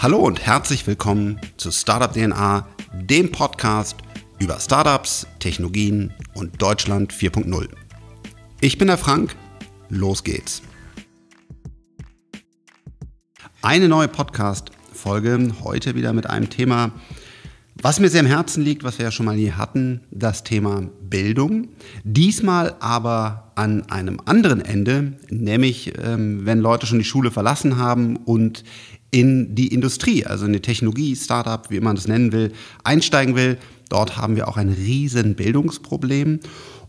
Hallo und herzlich willkommen zu Startup DNA, dem Podcast über Startups, Technologien und Deutschland 4.0. Ich bin der Frank, los geht's. Eine neue Podcast-Folge, heute wieder mit einem Thema, was mir sehr am Herzen liegt, was wir ja schon mal hier hatten, das Thema Bildung. Diesmal aber an einem anderen Ende, nämlich ähm, wenn Leute schon die Schule verlassen haben und in die Industrie, also in die Technologie, Startup, wie man das nennen will, einsteigen will. Dort haben wir auch ein riesen Bildungsproblem.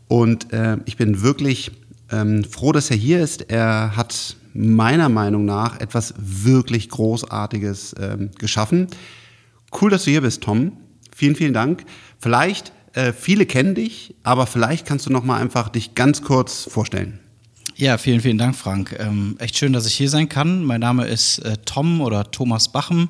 Und äh, ich bin wirklich ähm, froh, dass er hier ist. Er hat meiner Meinung nach etwas wirklich Großartiges ähm, geschaffen. Cool, dass du hier bist, Tom. Vielen, vielen Dank. Vielleicht, äh, viele kennen dich, aber vielleicht kannst du noch mal einfach dich ganz kurz vorstellen. Ja, vielen, vielen Dank, Frank. Ähm, echt schön, dass ich hier sein kann. Mein Name ist äh, Tom oder Thomas Bachem.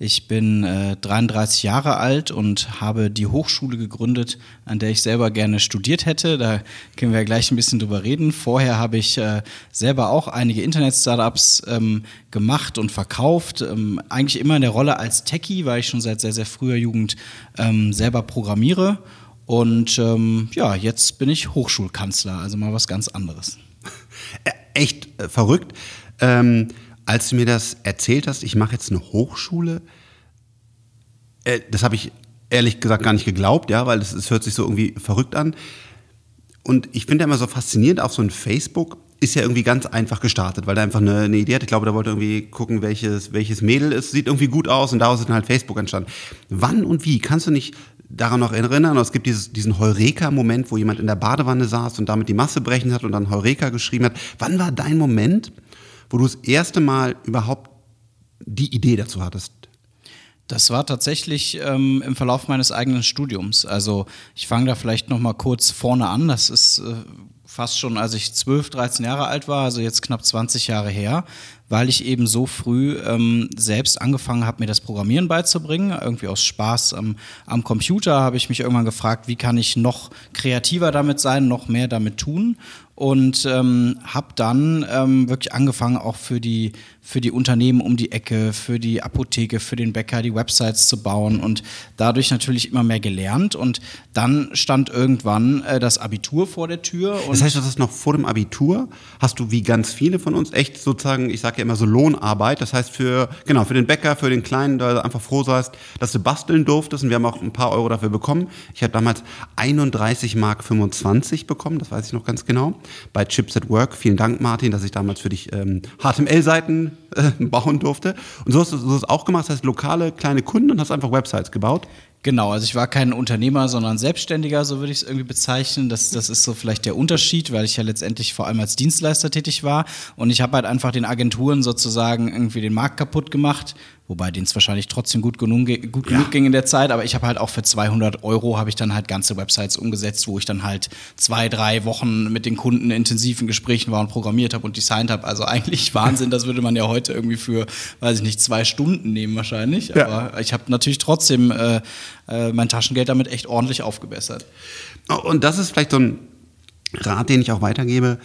Ich bin äh, 33 Jahre alt und habe die Hochschule gegründet, an der ich selber gerne studiert hätte. Da können wir gleich ein bisschen drüber reden. Vorher habe ich äh, selber auch einige Internet-Startups ähm, gemacht und verkauft. Ähm, eigentlich immer in der Rolle als Techie, weil ich schon seit sehr, sehr früher Jugend ähm, selber programmiere. Und ähm, ja, jetzt bin ich Hochschulkanzler, also mal was ganz anderes. Äh, echt äh, verrückt. Ähm, als du mir das erzählt hast, ich mache jetzt eine Hochschule, äh, das habe ich ehrlich gesagt gar nicht geglaubt, ja, weil es hört sich so irgendwie verrückt an. Und ich finde immer so faszinierend, auf so ein Facebook ist ja irgendwie ganz einfach gestartet, weil da einfach eine, eine Idee hat. Ich glaube, da wollte irgendwie gucken, welches, welches Mädel ist, sieht irgendwie gut aus und daraus ist dann halt Facebook entstanden. Wann und wie? Kannst du nicht daran noch erinnern. Es gibt dieses, diesen Heureka-Moment, wo jemand in der Badewanne saß und damit die Masse brechen hat und dann Heureka geschrieben hat. Wann war dein Moment, wo du das erste Mal überhaupt die Idee dazu hattest? Das war tatsächlich ähm, im Verlauf meines eigenen Studiums. Also ich fange da vielleicht noch mal kurz vorne an. Das ist äh, fast schon, als ich 12, 13 Jahre alt war, also jetzt knapp 20 Jahre her weil ich eben so früh ähm, selbst angefangen habe, mir das Programmieren beizubringen. Irgendwie aus Spaß am, am Computer habe ich mich irgendwann gefragt, wie kann ich noch kreativer damit sein, noch mehr damit tun und ähm, habe dann ähm, wirklich angefangen, auch für die, für die Unternehmen um die Ecke, für die Apotheke, für den Bäcker die Websites zu bauen und dadurch natürlich immer mehr gelernt. Und dann stand irgendwann äh, das Abitur vor der Tür. das heißt, das ist noch vor dem Abitur, hast du wie ganz viele von uns echt sozusagen, ich sage ja immer so Lohnarbeit, das heißt für, genau, für den Bäcker, für den Kleinen, da einfach froh seist, dass du basteln durftest und wir haben auch ein paar Euro dafür bekommen. Ich habe damals 31 Mark 25 bekommen, das weiß ich noch ganz genau bei Chips at Work. Vielen Dank, Martin, dass ich damals für dich ähm, HTML-Seiten äh, bauen durfte. Und so hast du es auch gemacht, das heißt lokale kleine Kunden und hast einfach Websites gebaut. Genau, also ich war kein Unternehmer, sondern Selbstständiger, so würde ich es irgendwie bezeichnen. Das, das ist so vielleicht der Unterschied, weil ich ja letztendlich vor allem als Dienstleister tätig war. Und ich habe halt einfach den Agenturen sozusagen irgendwie den Markt kaputt gemacht, wobei denen es wahrscheinlich trotzdem gut genug, gut ja. genug ging in der Zeit. Aber ich habe halt auch für 200 Euro habe ich dann halt ganze Websites umgesetzt, wo ich dann halt zwei, drei Wochen mit den Kunden intensiv in Gesprächen war und programmiert habe und designt habe. Also eigentlich Wahnsinn, das würde man ja heute irgendwie für, weiß ich nicht, zwei Stunden nehmen wahrscheinlich. Aber ja. ich habe natürlich trotzdem äh, äh, mein Taschengeld damit echt ordentlich aufgebessert. Und das ist vielleicht so ein Rat, den ich auch weitergebe.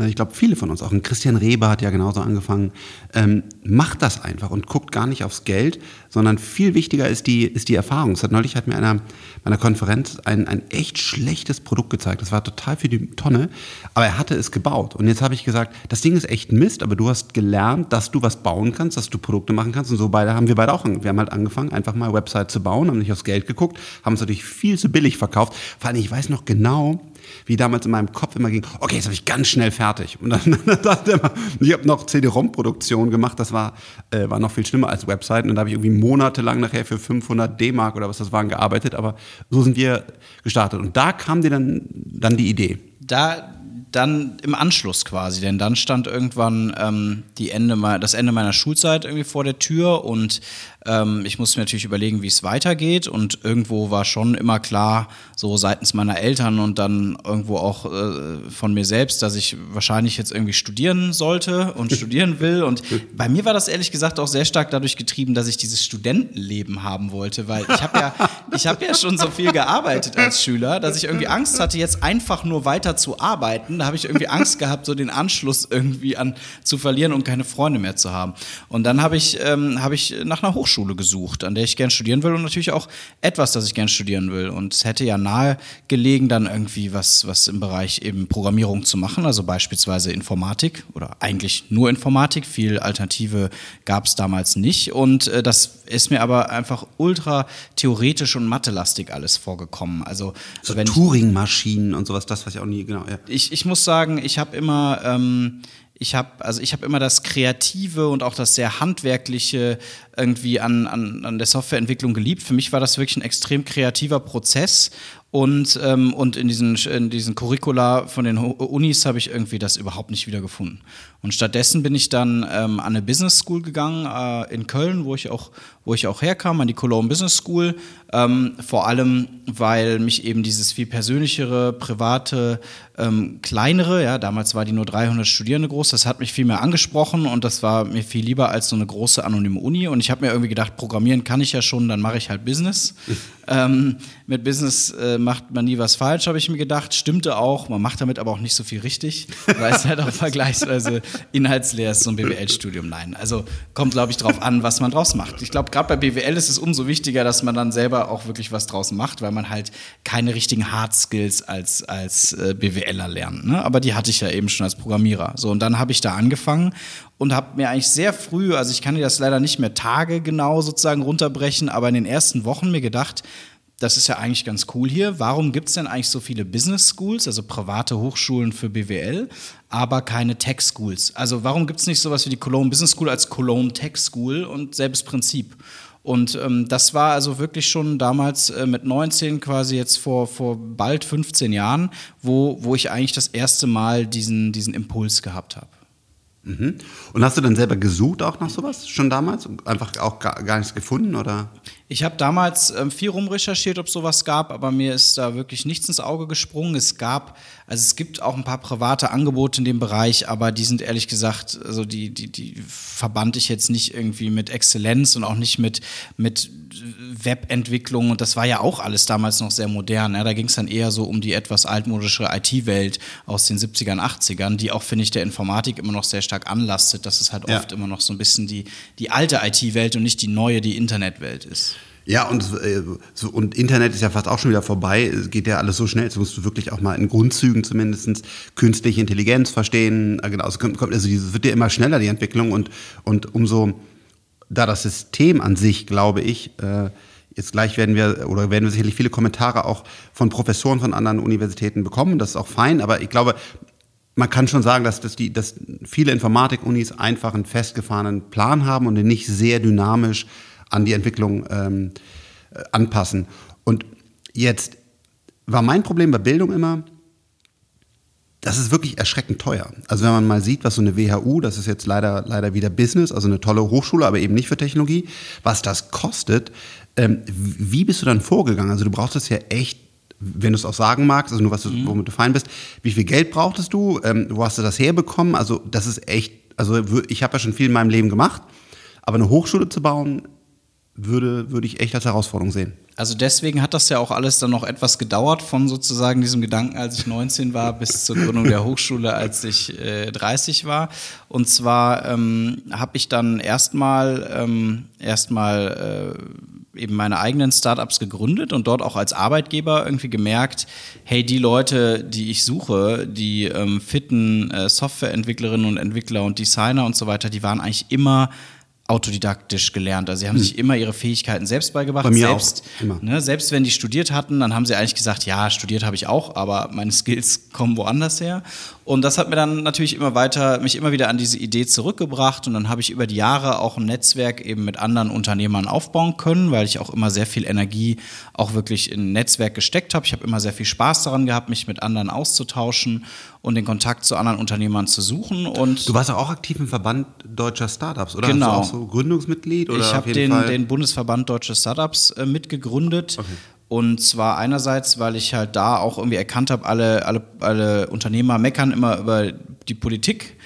Äh, ich glaube, viele von uns, auch ein Christian Reber hat ja genauso angefangen, ähm, macht das einfach und guckt gar nicht aufs Geld, sondern viel wichtiger ist die, ist die Erfahrung. Es hat neulich hat mir einer bei einer Konferenz ein, ein echt schlechtes Produkt gezeigt. Das war total für die Tonne, aber er hatte es gebaut. Und jetzt habe ich gesagt, das Ding ist echt Mist, aber du hast gelernt, dass du was bauen kannst, dass du Produkte machen kannst. Und so beide haben wir beide auch, wir haben halt angefangen, einfach mal Website zu bauen, haben nicht aufs Geld geguckt, haben es natürlich viel zu billig verkauft. Vor allem, ich weiß noch genau, wie damals in meinem Kopf immer ging, okay, jetzt habe ich ganz schnell fertig. Und dann, dachte immer, ich habe noch CD-ROM-Produktion gemacht, das war, äh, war noch viel schlimmer als Webseiten. Und da habe ich irgendwie monatelang nachher für 500 D-Mark oder was das waren gearbeitet, aber so sind wir gestartet. Und da kam dir dann, dann die Idee. Da, dann im Anschluss quasi, denn dann stand irgendwann ähm, die Ende, das Ende meiner Schulzeit irgendwie vor der Tür und Ähm, ich musste mir natürlich überlegen, wie es weitergeht und irgendwo war schon immer klar, so seitens meiner Eltern und dann irgendwo auch äh, von mir selbst, dass ich wahrscheinlich jetzt irgendwie studieren sollte und studieren will. Und bei mir war das ehrlich gesagt auch sehr stark dadurch getrieben, dass ich dieses Studentenleben haben wollte, weil ich habe ja, ich habe ja schon so viel gearbeitet als Schüler, dass ich irgendwie Angst hatte, jetzt einfach nur weiter zu arbeiten. Da habe ich irgendwie Angst gehabt, so den Anschluss irgendwie an zu verlieren und keine Freunde mehr zu haben. Und dann habe ich, ähm, habe ich nach einer Hochschule gesucht, an der ich gern studieren will und natürlich auch etwas, das ich gern studieren will. Und es hätte ja nahe gelegen, dann irgendwie was, was im Bereich eben Programmierung zu machen, also beispielsweise Informatik oder eigentlich nur Informatik. Viel Alternative gab es damals nicht. Und äh, das ist mir aber einfach ultra theoretisch und mathelastig alles vorgekommen. Also so Turing-Maschinen und sowas, das was ich auch nie genau. Ja. Ich, ich muss sagen, ich habe immer ähm, ich habe also ich habe immer das Kreative und auch das sehr handwerkliche irgendwie an, an, an der Softwareentwicklung geliebt. Für mich war das wirklich ein extrem kreativer Prozess und, ähm, und in diesen, in diesen Curricula von den Unis habe ich irgendwie das überhaupt nicht wiedergefunden. Und stattdessen bin ich dann ähm, an eine Business School gegangen äh, in Köln, wo ich auch, wo ich auch herkam, an die Cologne Business School. Ähm, vor allem, weil mich eben dieses viel persönlichere, private, ähm, kleinere, ja, damals war die nur 300 Studierende groß, das hat mich viel mehr angesprochen und das war mir viel lieber als so eine große anonyme Uni. Und ich habe mir irgendwie gedacht, programmieren kann ich ja schon, dann mache ich halt Business. ähm, mit Business äh, macht man nie was falsch, habe ich mir gedacht. Stimmte auch, man macht damit aber auch nicht so viel richtig, weil es halt auch vergleichsweise inhaltsleer ist, so ein BWL-Studium. Nein, also kommt, glaube ich, drauf an, was man draus macht. Ich glaube, gerade bei BWL ist es umso wichtiger, dass man dann selber auch wirklich was draus macht, weil man halt keine richtigen Hard Skills als, als äh, BWLer lernt. Ne? Aber die hatte ich ja eben schon als Programmierer. So, und dann habe ich da angefangen und habe mir eigentlich sehr früh, also ich kann dir das leider nicht mehr Tage genau sozusagen runterbrechen, aber in den ersten Wochen mir gedacht, das ist ja eigentlich ganz cool hier. Warum gibt es denn eigentlich so viele Business Schools, also private Hochschulen für BWL, aber keine Tech Schools? Also warum gibt es nicht sowas wie die Cologne Business School als Cologne Tech School und selbes Prinzip? Und ähm, das war also wirklich schon damals äh, mit 19, quasi jetzt vor, vor bald 15 Jahren, wo, wo ich eigentlich das erste Mal diesen, diesen Impuls gehabt habe. Mhm. Und hast du dann selber gesucht auch nach sowas schon damals? Einfach auch gar, gar nichts gefunden oder? Ich habe damals ähm, viel rumrecherchiert, ob sowas gab, aber mir ist da wirklich nichts ins Auge gesprungen. Es gab, also es gibt auch ein paar private Angebote in dem Bereich, aber die sind ehrlich gesagt, also die, die, die verband ich jetzt nicht irgendwie mit Exzellenz und auch nicht mit, mit Webentwicklung. Und das war ja auch alles damals noch sehr modern. Ja, da ging es dann eher so um die etwas altmodische IT-Welt aus den 70ern, 80ern, die auch, finde ich, der Informatik immer noch sehr stark anlastet, dass es halt ja. oft immer noch so ein bisschen die, die alte IT-Welt und nicht die neue, die Internetwelt ist. Ja, und, äh, so, und Internet ist ja fast auch schon wieder vorbei. Es geht ja alles so schnell. Jetzt musst du wirklich auch mal in Grundzügen zumindest künstliche Intelligenz verstehen. Äh, genau, es kommt, also es wird ja immer schneller, die Entwicklung. Und, und umso, da das System an sich, glaube ich, äh, jetzt gleich werden wir, oder werden wir sicherlich viele Kommentare auch von Professoren von anderen Universitäten bekommen. Das ist auch fein. Aber ich glaube, man kann schon sagen, dass, dass, die, dass viele Informatik-Unis einfach einen festgefahrenen Plan haben und den nicht sehr dynamisch an die Entwicklung ähm, äh, anpassen. Und jetzt war mein Problem bei Bildung immer, das ist wirklich erschreckend teuer. Also wenn man mal sieht, was so eine WHU, das ist jetzt leider, leider wieder Business, also eine tolle Hochschule, aber eben nicht für Technologie, was das kostet, ähm, wie bist du dann vorgegangen? Also du brauchst es ja echt, wenn du es auch sagen magst, also nur was du, mhm. womit du fein bist, wie viel Geld brauchtest du, ähm, wo hast du das herbekommen? Also das ist echt, also ich habe ja schon viel in meinem Leben gemacht, aber eine Hochschule zu bauen, würde, würde ich echt als Herausforderung sehen. Also deswegen hat das ja auch alles dann noch etwas gedauert von sozusagen diesem Gedanken, als ich 19 war, bis zur Gründung der Hochschule, als ich äh, 30 war. Und zwar ähm, habe ich dann erstmal ähm, erstmal äh, eben meine eigenen Startups gegründet und dort auch als Arbeitgeber irgendwie gemerkt, hey, die Leute, die ich suche, die ähm, fitten äh, Softwareentwicklerinnen und Entwickler und Designer und so weiter, die waren eigentlich immer autodidaktisch gelernt. Also sie haben hm. sich immer ihre Fähigkeiten selbst beigebracht. Bei mir selbst, auch. Immer. Ne, selbst wenn die studiert hatten, dann haben sie eigentlich gesagt, ja, studiert habe ich auch, aber meine Skills kommen woanders her. Und das hat mir dann natürlich immer weiter, mich immer wieder an diese Idee zurückgebracht. Und dann habe ich über die Jahre auch ein Netzwerk eben mit anderen Unternehmern aufbauen können, weil ich auch immer sehr viel Energie auch wirklich in ein Netzwerk gesteckt habe. Ich habe immer sehr viel Spaß daran gehabt, mich mit anderen auszutauschen und den Kontakt zu anderen Unternehmern zu suchen. Und du warst auch aktiv im Verband deutscher Startups, oder? Genau, so so Gründungsmitglied? Oder ich habe den, den Bundesverband Deutsche Startups äh, mitgegründet. Okay. Und zwar einerseits, weil ich halt da auch irgendwie erkannt habe, alle, alle, alle Unternehmer meckern immer über die Politik,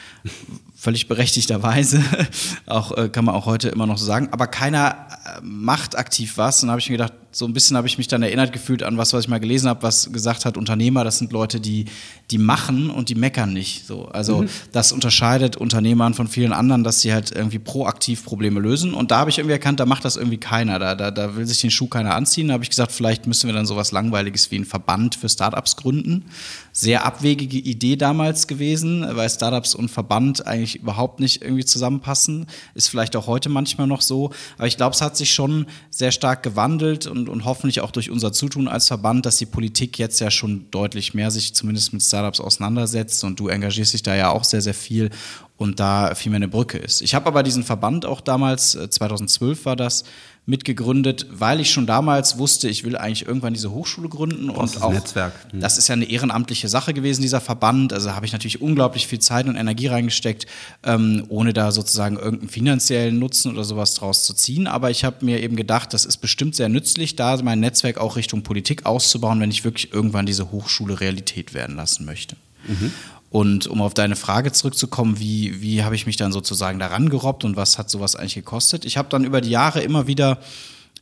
völlig berechtigterweise, auch äh, kann man auch heute immer noch so sagen, aber keiner äh, macht aktiv was. Und dann habe ich mir gedacht, so ein bisschen habe ich mich dann erinnert gefühlt an was, was ich mal gelesen habe, was gesagt hat, Unternehmer, das sind Leute, die, die machen und die meckern nicht. So. Also mhm. das unterscheidet Unternehmern von vielen anderen, dass sie halt irgendwie proaktiv Probleme lösen. Und da habe ich irgendwie erkannt, da macht das irgendwie keiner. Da, da, da will sich den Schuh keiner anziehen. Da habe ich gesagt, vielleicht müssen wir dann sowas Langweiliges wie einen Verband für Startups gründen. Sehr abwegige Idee damals gewesen, weil Startups und Verband eigentlich überhaupt nicht irgendwie zusammenpassen. Ist vielleicht auch heute manchmal noch so. Aber ich glaube, es hat sich schon sehr stark gewandelt und und, und hoffentlich auch durch unser Zutun als Verband, dass die Politik jetzt ja schon deutlich mehr sich zumindest mit Startups auseinandersetzt. Und du engagierst dich da ja auch sehr, sehr viel und da viel mehr eine Brücke ist. Ich habe aber diesen Verband auch damals, 2012 äh, war das, mitgegründet, weil ich schon damals wusste, ich will eigentlich irgendwann diese Hochschule gründen und auch Netzwerk. Mhm. Das ist ja eine ehrenamtliche Sache gewesen, dieser Verband. Also habe ich natürlich unglaublich viel Zeit und Energie reingesteckt, ähm, ohne da sozusagen irgendeinen finanziellen Nutzen oder sowas draus zu ziehen. Aber ich habe mir eben gedacht, das ist bestimmt sehr nützlich, da mein Netzwerk auch Richtung Politik auszubauen, wenn ich wirklich irgendwann diese Hochschule Realität werden lassen möchte. Mhm. Und um auf deine Frage zurückzukommen, wie, wie habe ich mich dann sozusagen daran gerobbt und was hat sowas eigentlich gekostet? Ich habe dann über die Jahre immer wieder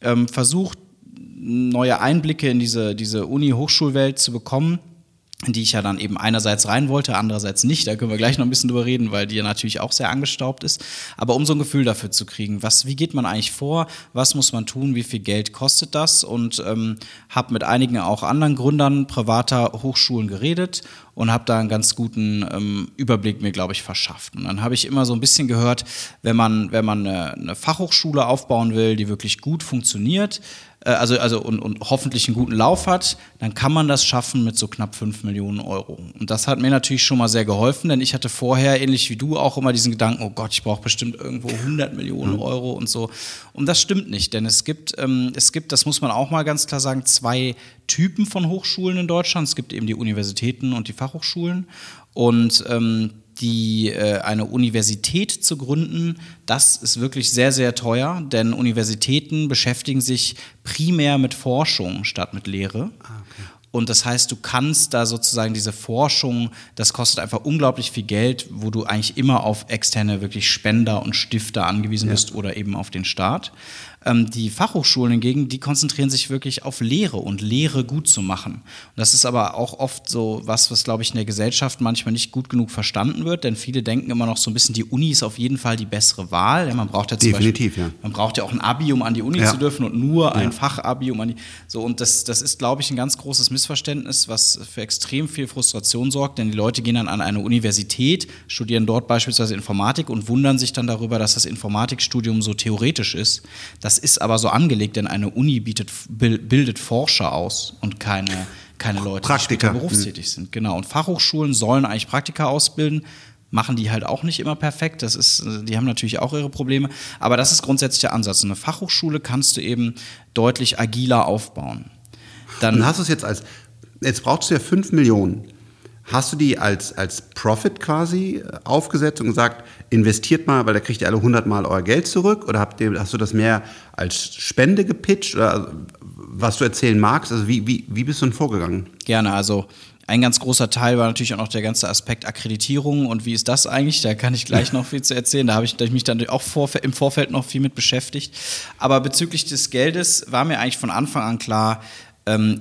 ähm, versucht, neue Einblicke in diese, diese Uni-Hochschulwelt zu bekommen die ich ja dann eben einerseits rein wollte, andererseits nicht. Da können wir gleich noch ein bisschen drüber reden, weil die ja natürlich auch sehr angestaubt ist. Aber um so ein Gefühl dafür zu kriegen, was, wie geht man eigentlich vor, was muss man tun, wie viel Geld kostet das? Und ähm, habe mit einigen auch anderen Gründern privater Hochschulen geredet und habe da einen ganz guten ähm, Überblick mir, glaube ich, verschafft. Und dann habe ich immer so ein bisschen gehört, wenn man, wenn man eine, eine Fachhochschule aufbauen will, die wirklich gut funktioniert, also, also und, und hoffentlich einen guten Lauf hat, dann kann man das schaffen mit so knapp 5 Millionen Euro. Und das hat mir natürlich schon mal sehr geholfen, denn ich hatte vorher, ähnlich wie du, auch immer diesen Gedanken, oh Gott, ich brauche bestimmt irgendwo 100 Millionen. Euro und so. Und das stimmt nicht, denn es gibt, ähm, es gibt, das muss man auch mal ganz klar sagen, zwei Typen von Hochschulen in Deutschland. Es gibt eben die Universitäten und die Fachhochschulen. Und ähm, die, äh, eine Universität zu gründen, das ist wirklich sehr, sehr teuer, denn Universitäten beschäftigen sich primär mit Forschung statt mit Lehre. Ah, okay. Und das heißt, du kannst da sozusagen diese Forschung, das kostet einfach unglaublich viel Geld, wo du eigentlich immer auf externe wirklich Spender und Stifter angewiesen ja. bist oder eben auf den Staat. Ähm, die Fachhochschulen hingegen, die konzentrieren sich wirklich auf Lehre und Lehre gut zu machen. Und das ist aber auch oft so was, was, glaube ich, in der Gesellschaft manchmal nicht gut genug verstanden wird, denn viele denken immer noch so ein bisschen, die Uni ist auf jeden Fall die bessere Wahl. Ja, man braucht ja Definitiv, Beispiel, ja. Man braucht ja auch ein Abi, um an die Uni ja. zu dürfen und nur ein Fachabi, um an die. So, und das, das ist, glaube ich, ein ganz großes Missverständnis, was für extrem viel Frustration sorgt, denn die Leute gehen dann an eine Universität, studieren dort beispielsweise Informatik und wundern sich dann darüber, dass das Informatikstudium so theoretisch ist. Das das ist aber so angelegt, denn eine Uni bietet, bildet Forscher aus und keine, keine Leute, Praktiker. die berufstätig sind. Genau. Und Fachhochschulen sollen eigentlich Praktika ausbilden machen die halt auch nicht immer perfekt. Das ist, die haben natürlich auch ihre Probleme. Aber das ist grundsätzlich der Ansatz. Eine Fachhochschule kannst du eben deutlich agiler aufbauen. Dann Und hast du es jetzt als, jetzt brauchst du ja 5 Millionen. Hast du die als, als Profit quasi aufgesetzt und gesagt, investiert mal, weil da kriegt ihr alle 100 Mal euer Geld zurück? Oder habt ihr, hast du das mehr als Spende gepitcht? Oder was du erzählen magst? Also wie, wie, wie bist du denn vorgegangen? Gerne, also ein ganz großer Teil war natürlich auch noch der ganze Aspekt Akkreditierung und wie ist das eigentlich? Da kann ich gleich noch viel zu erzählen. Da habe ich, mich dann auch vor, im Vorfeld noch viel mit beschäftigt. Aber bezüglich des Geldes war mir eigentlich von Anfang an klar,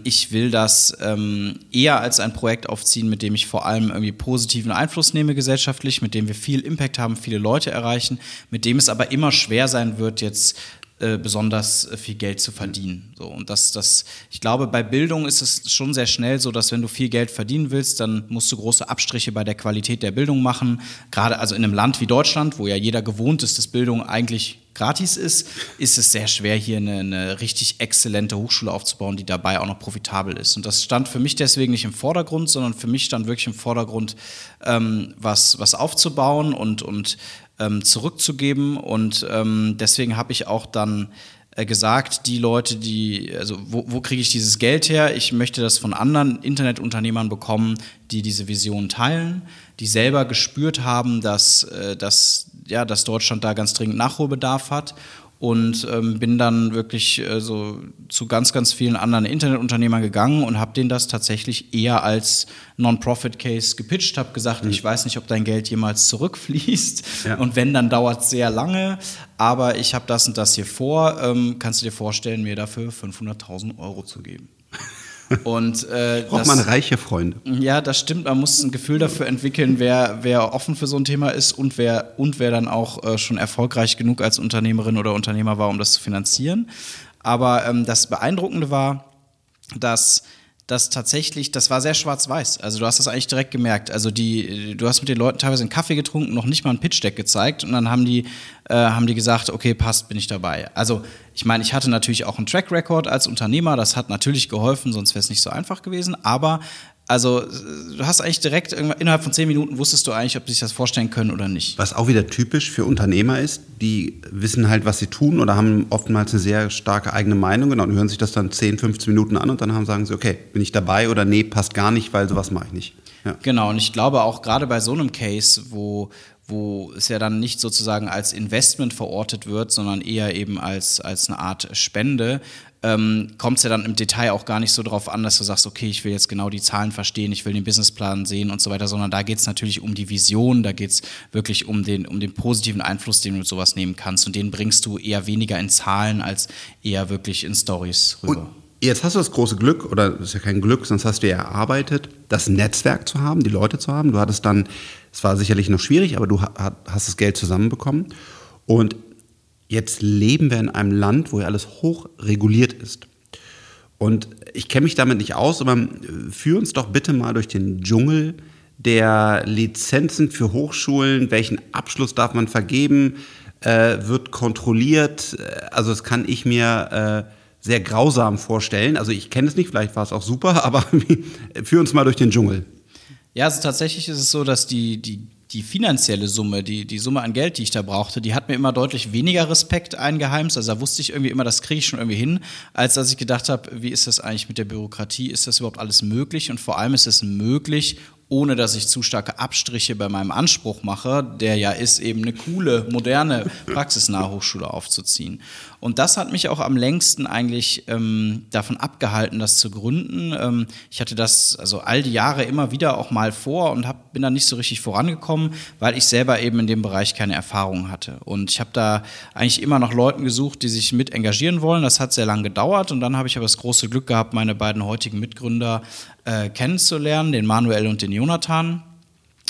ich will das ähm, eher als ein Projekt aufziehen, mit dem ich vor allem irgendwie positiven Einfluss nehme gesellschaftlich, mit dem wir viel Impact haben, viele Leute erreichen, mit dem es aber immer schwer sein wird, jetzt äh, besonders viel Geld zu verdienen. So, und das, das, ich glaube, bei Bildung ist es schon sehr schnell so, dass wenn du viel Geld verdienen willst, dann musst du große Abstriche bei der Qualität der Bildung machen. Gerade also in einem Land wie Deutschland, wo ja jeder gewohnt ist, dass Bildung eigentlich gratis ist, ist es sehr schwer, hier eine, eine, richtig exzellente Hochschule aufzubauen, die dabei auch noch profitabel ist. Und das stand für mich deswegen nicht im Vordergrund, sondern für mich stand wirklich im Vordergrund, ähm, was, was aufzubauen und, und ähm, zurückzugeben. Und ähm, deswegen habe ich auch dann äh, gesagt, die Leute, die, also wo, wo kriege ich dieses Geld her? Ich möchte das von anderen Internetunternehmern bekommen, die diese Vision teilen, die selber gespürt haben, dass, äh, dass, ja, dass Deutschland da ganz dringend Nachholbedarf hat und ähm, bin dann wirklich äh, so zu ganz, ganz vielen anderen Internetunternehmern gegangen und habe denen das tatsächlich eher als Non-Profit-Case gepitcht, habe gesagt, mhm. ich weiß nicht, ob dein Geld jemals zurückfließt ja. und wenn, dann dauert es sehr lange, aber ich habe das und das hier vor, ähm, kannst du dir vorstellen, mir dafür 500.000 Euro zu geben. Und, äh, Braucht das, man reiche Freunde. Ja, das stimmt. Man muss ein Gefühl dafür entwickeln, wer, wer offen für so ein Thema ist und wer, und wer dann auch äh, schon erfolgreich genug als Unternehmerin oder Unternehmer war, um das zu finanzieren. Aber ähm, das Beeindruckende war, dass das tatsächlich, das war sehr schwarz-weiß. Also du hast das eigentlich direkt gemerkt. Also die, du hast mit den Leuten teilweise einen Kaffee getrunken, noch nicht mal ein Pitch-Deck gezeigt und dann haben die, äh, haben die gesagt, okay, passt, bin ich dabei. Also ich meine, ich hatte natürlich auch einen Track-Record als Unternehmer, das hat natürlich geholfen, sonst wäre es nicht so einfach gewesen, aber also du hast eigentlich direkt innerhalb von zehn Minuten wusstest du eigentlich, ob sie sich das vorstellen können oder nicht. Was auch wieder typisch für Unternehmer ist, die wissen halt, was sie tun oder haben oftmals eine sehr starke eigene Meinung genau, und hören sich das dann 10, 15 Minuten an und dann haben, sagen sie, okay, bin ich dabei oder nee, passt gar nicht, weil sowas mache ich nicht. Ja. Genau, und ich glaube auch gerade bei so einem Case, wo, wo es ja dann nicht sozusagen als Investment verortet wird, sondern eher eben als, als eine Art Spende, ähm, kommt es ja dann im Detail auch gar nicht so darauf an, dass du sagst, okay, ich will jetzt genau die Zahlen verstehen, ich will den Businessplan sehen und so weiter, sondern da geht es natürlich um die Vision, da geht es wirklich um den, um den positiven Einfluss, den du mit sowas nehmen kannst und den bringst du eher weniger in Zahlen als eher wirklich in Stories rüber. Und jetzt hast du das große Glück, oder das ist ja kein Glück, sonst hast du ja erarbeitet, das Netzwerk zu haben, die Leute zu haben. Du hattest dann, es war sicherlich noch schwierig, aber du hast das Geld zusammenbekommen und Jetzt leben wir in einem Land, wo ja alles hoch reguliert ist. Und ich kenne mich damit nicht aus, aber führ uns doch bitte mal durch den Dschungel der Lizenzen für Hochschulen. Welchen Abschluss darf man vergeben? Äh, wird kontrolliert? Also das kann ich mir äh, sehr grausam vorstellen. Also ich kenne es nicht, vielleicht war es auch super, aber führ uns mal durch den Dschungel. Ja, also tatsächlich ist es so, dass die, die die finanzielle Summe, die, die Summe an Geld, die ich da brauchte, die hat mir immer deutlich weniger Respekt eingeheimst. Also da wusste ich irgendwie immer, das kriege ich schon irgendwie hin, als dass ich gedacht habe, wie ist das eigentlich mit der Bürokratie? Ist das überhaupt alles möglich? Und vor allem ist es möglich, ohne dass ich zu starke Abstriche bei meinem Anspruch mache, der ja ist, eben eine coole, moderne, praxisnahe Hochschule aufzuziehen. Und das hat mich auch am längsten eigentlich ähm, davon abgehalten, das zu gründen. Ähm, ich hatte das also all die Jahre immer wieder auch mal vor und hab, bin da nicht so richtig vorangekommen, weil ich selber eben in dem Bereich keine Erfahrung hatte. Und ich habe da eigentlich immer noch Leuten gesucht, die sich mit engagieren wollen. Das hat sehr lange gedauert und dann habe ich aber das große Glück gehabt, meine beiden heutigen Mitgründer äh, kennenzulernen, den Manuel und den Jonathan.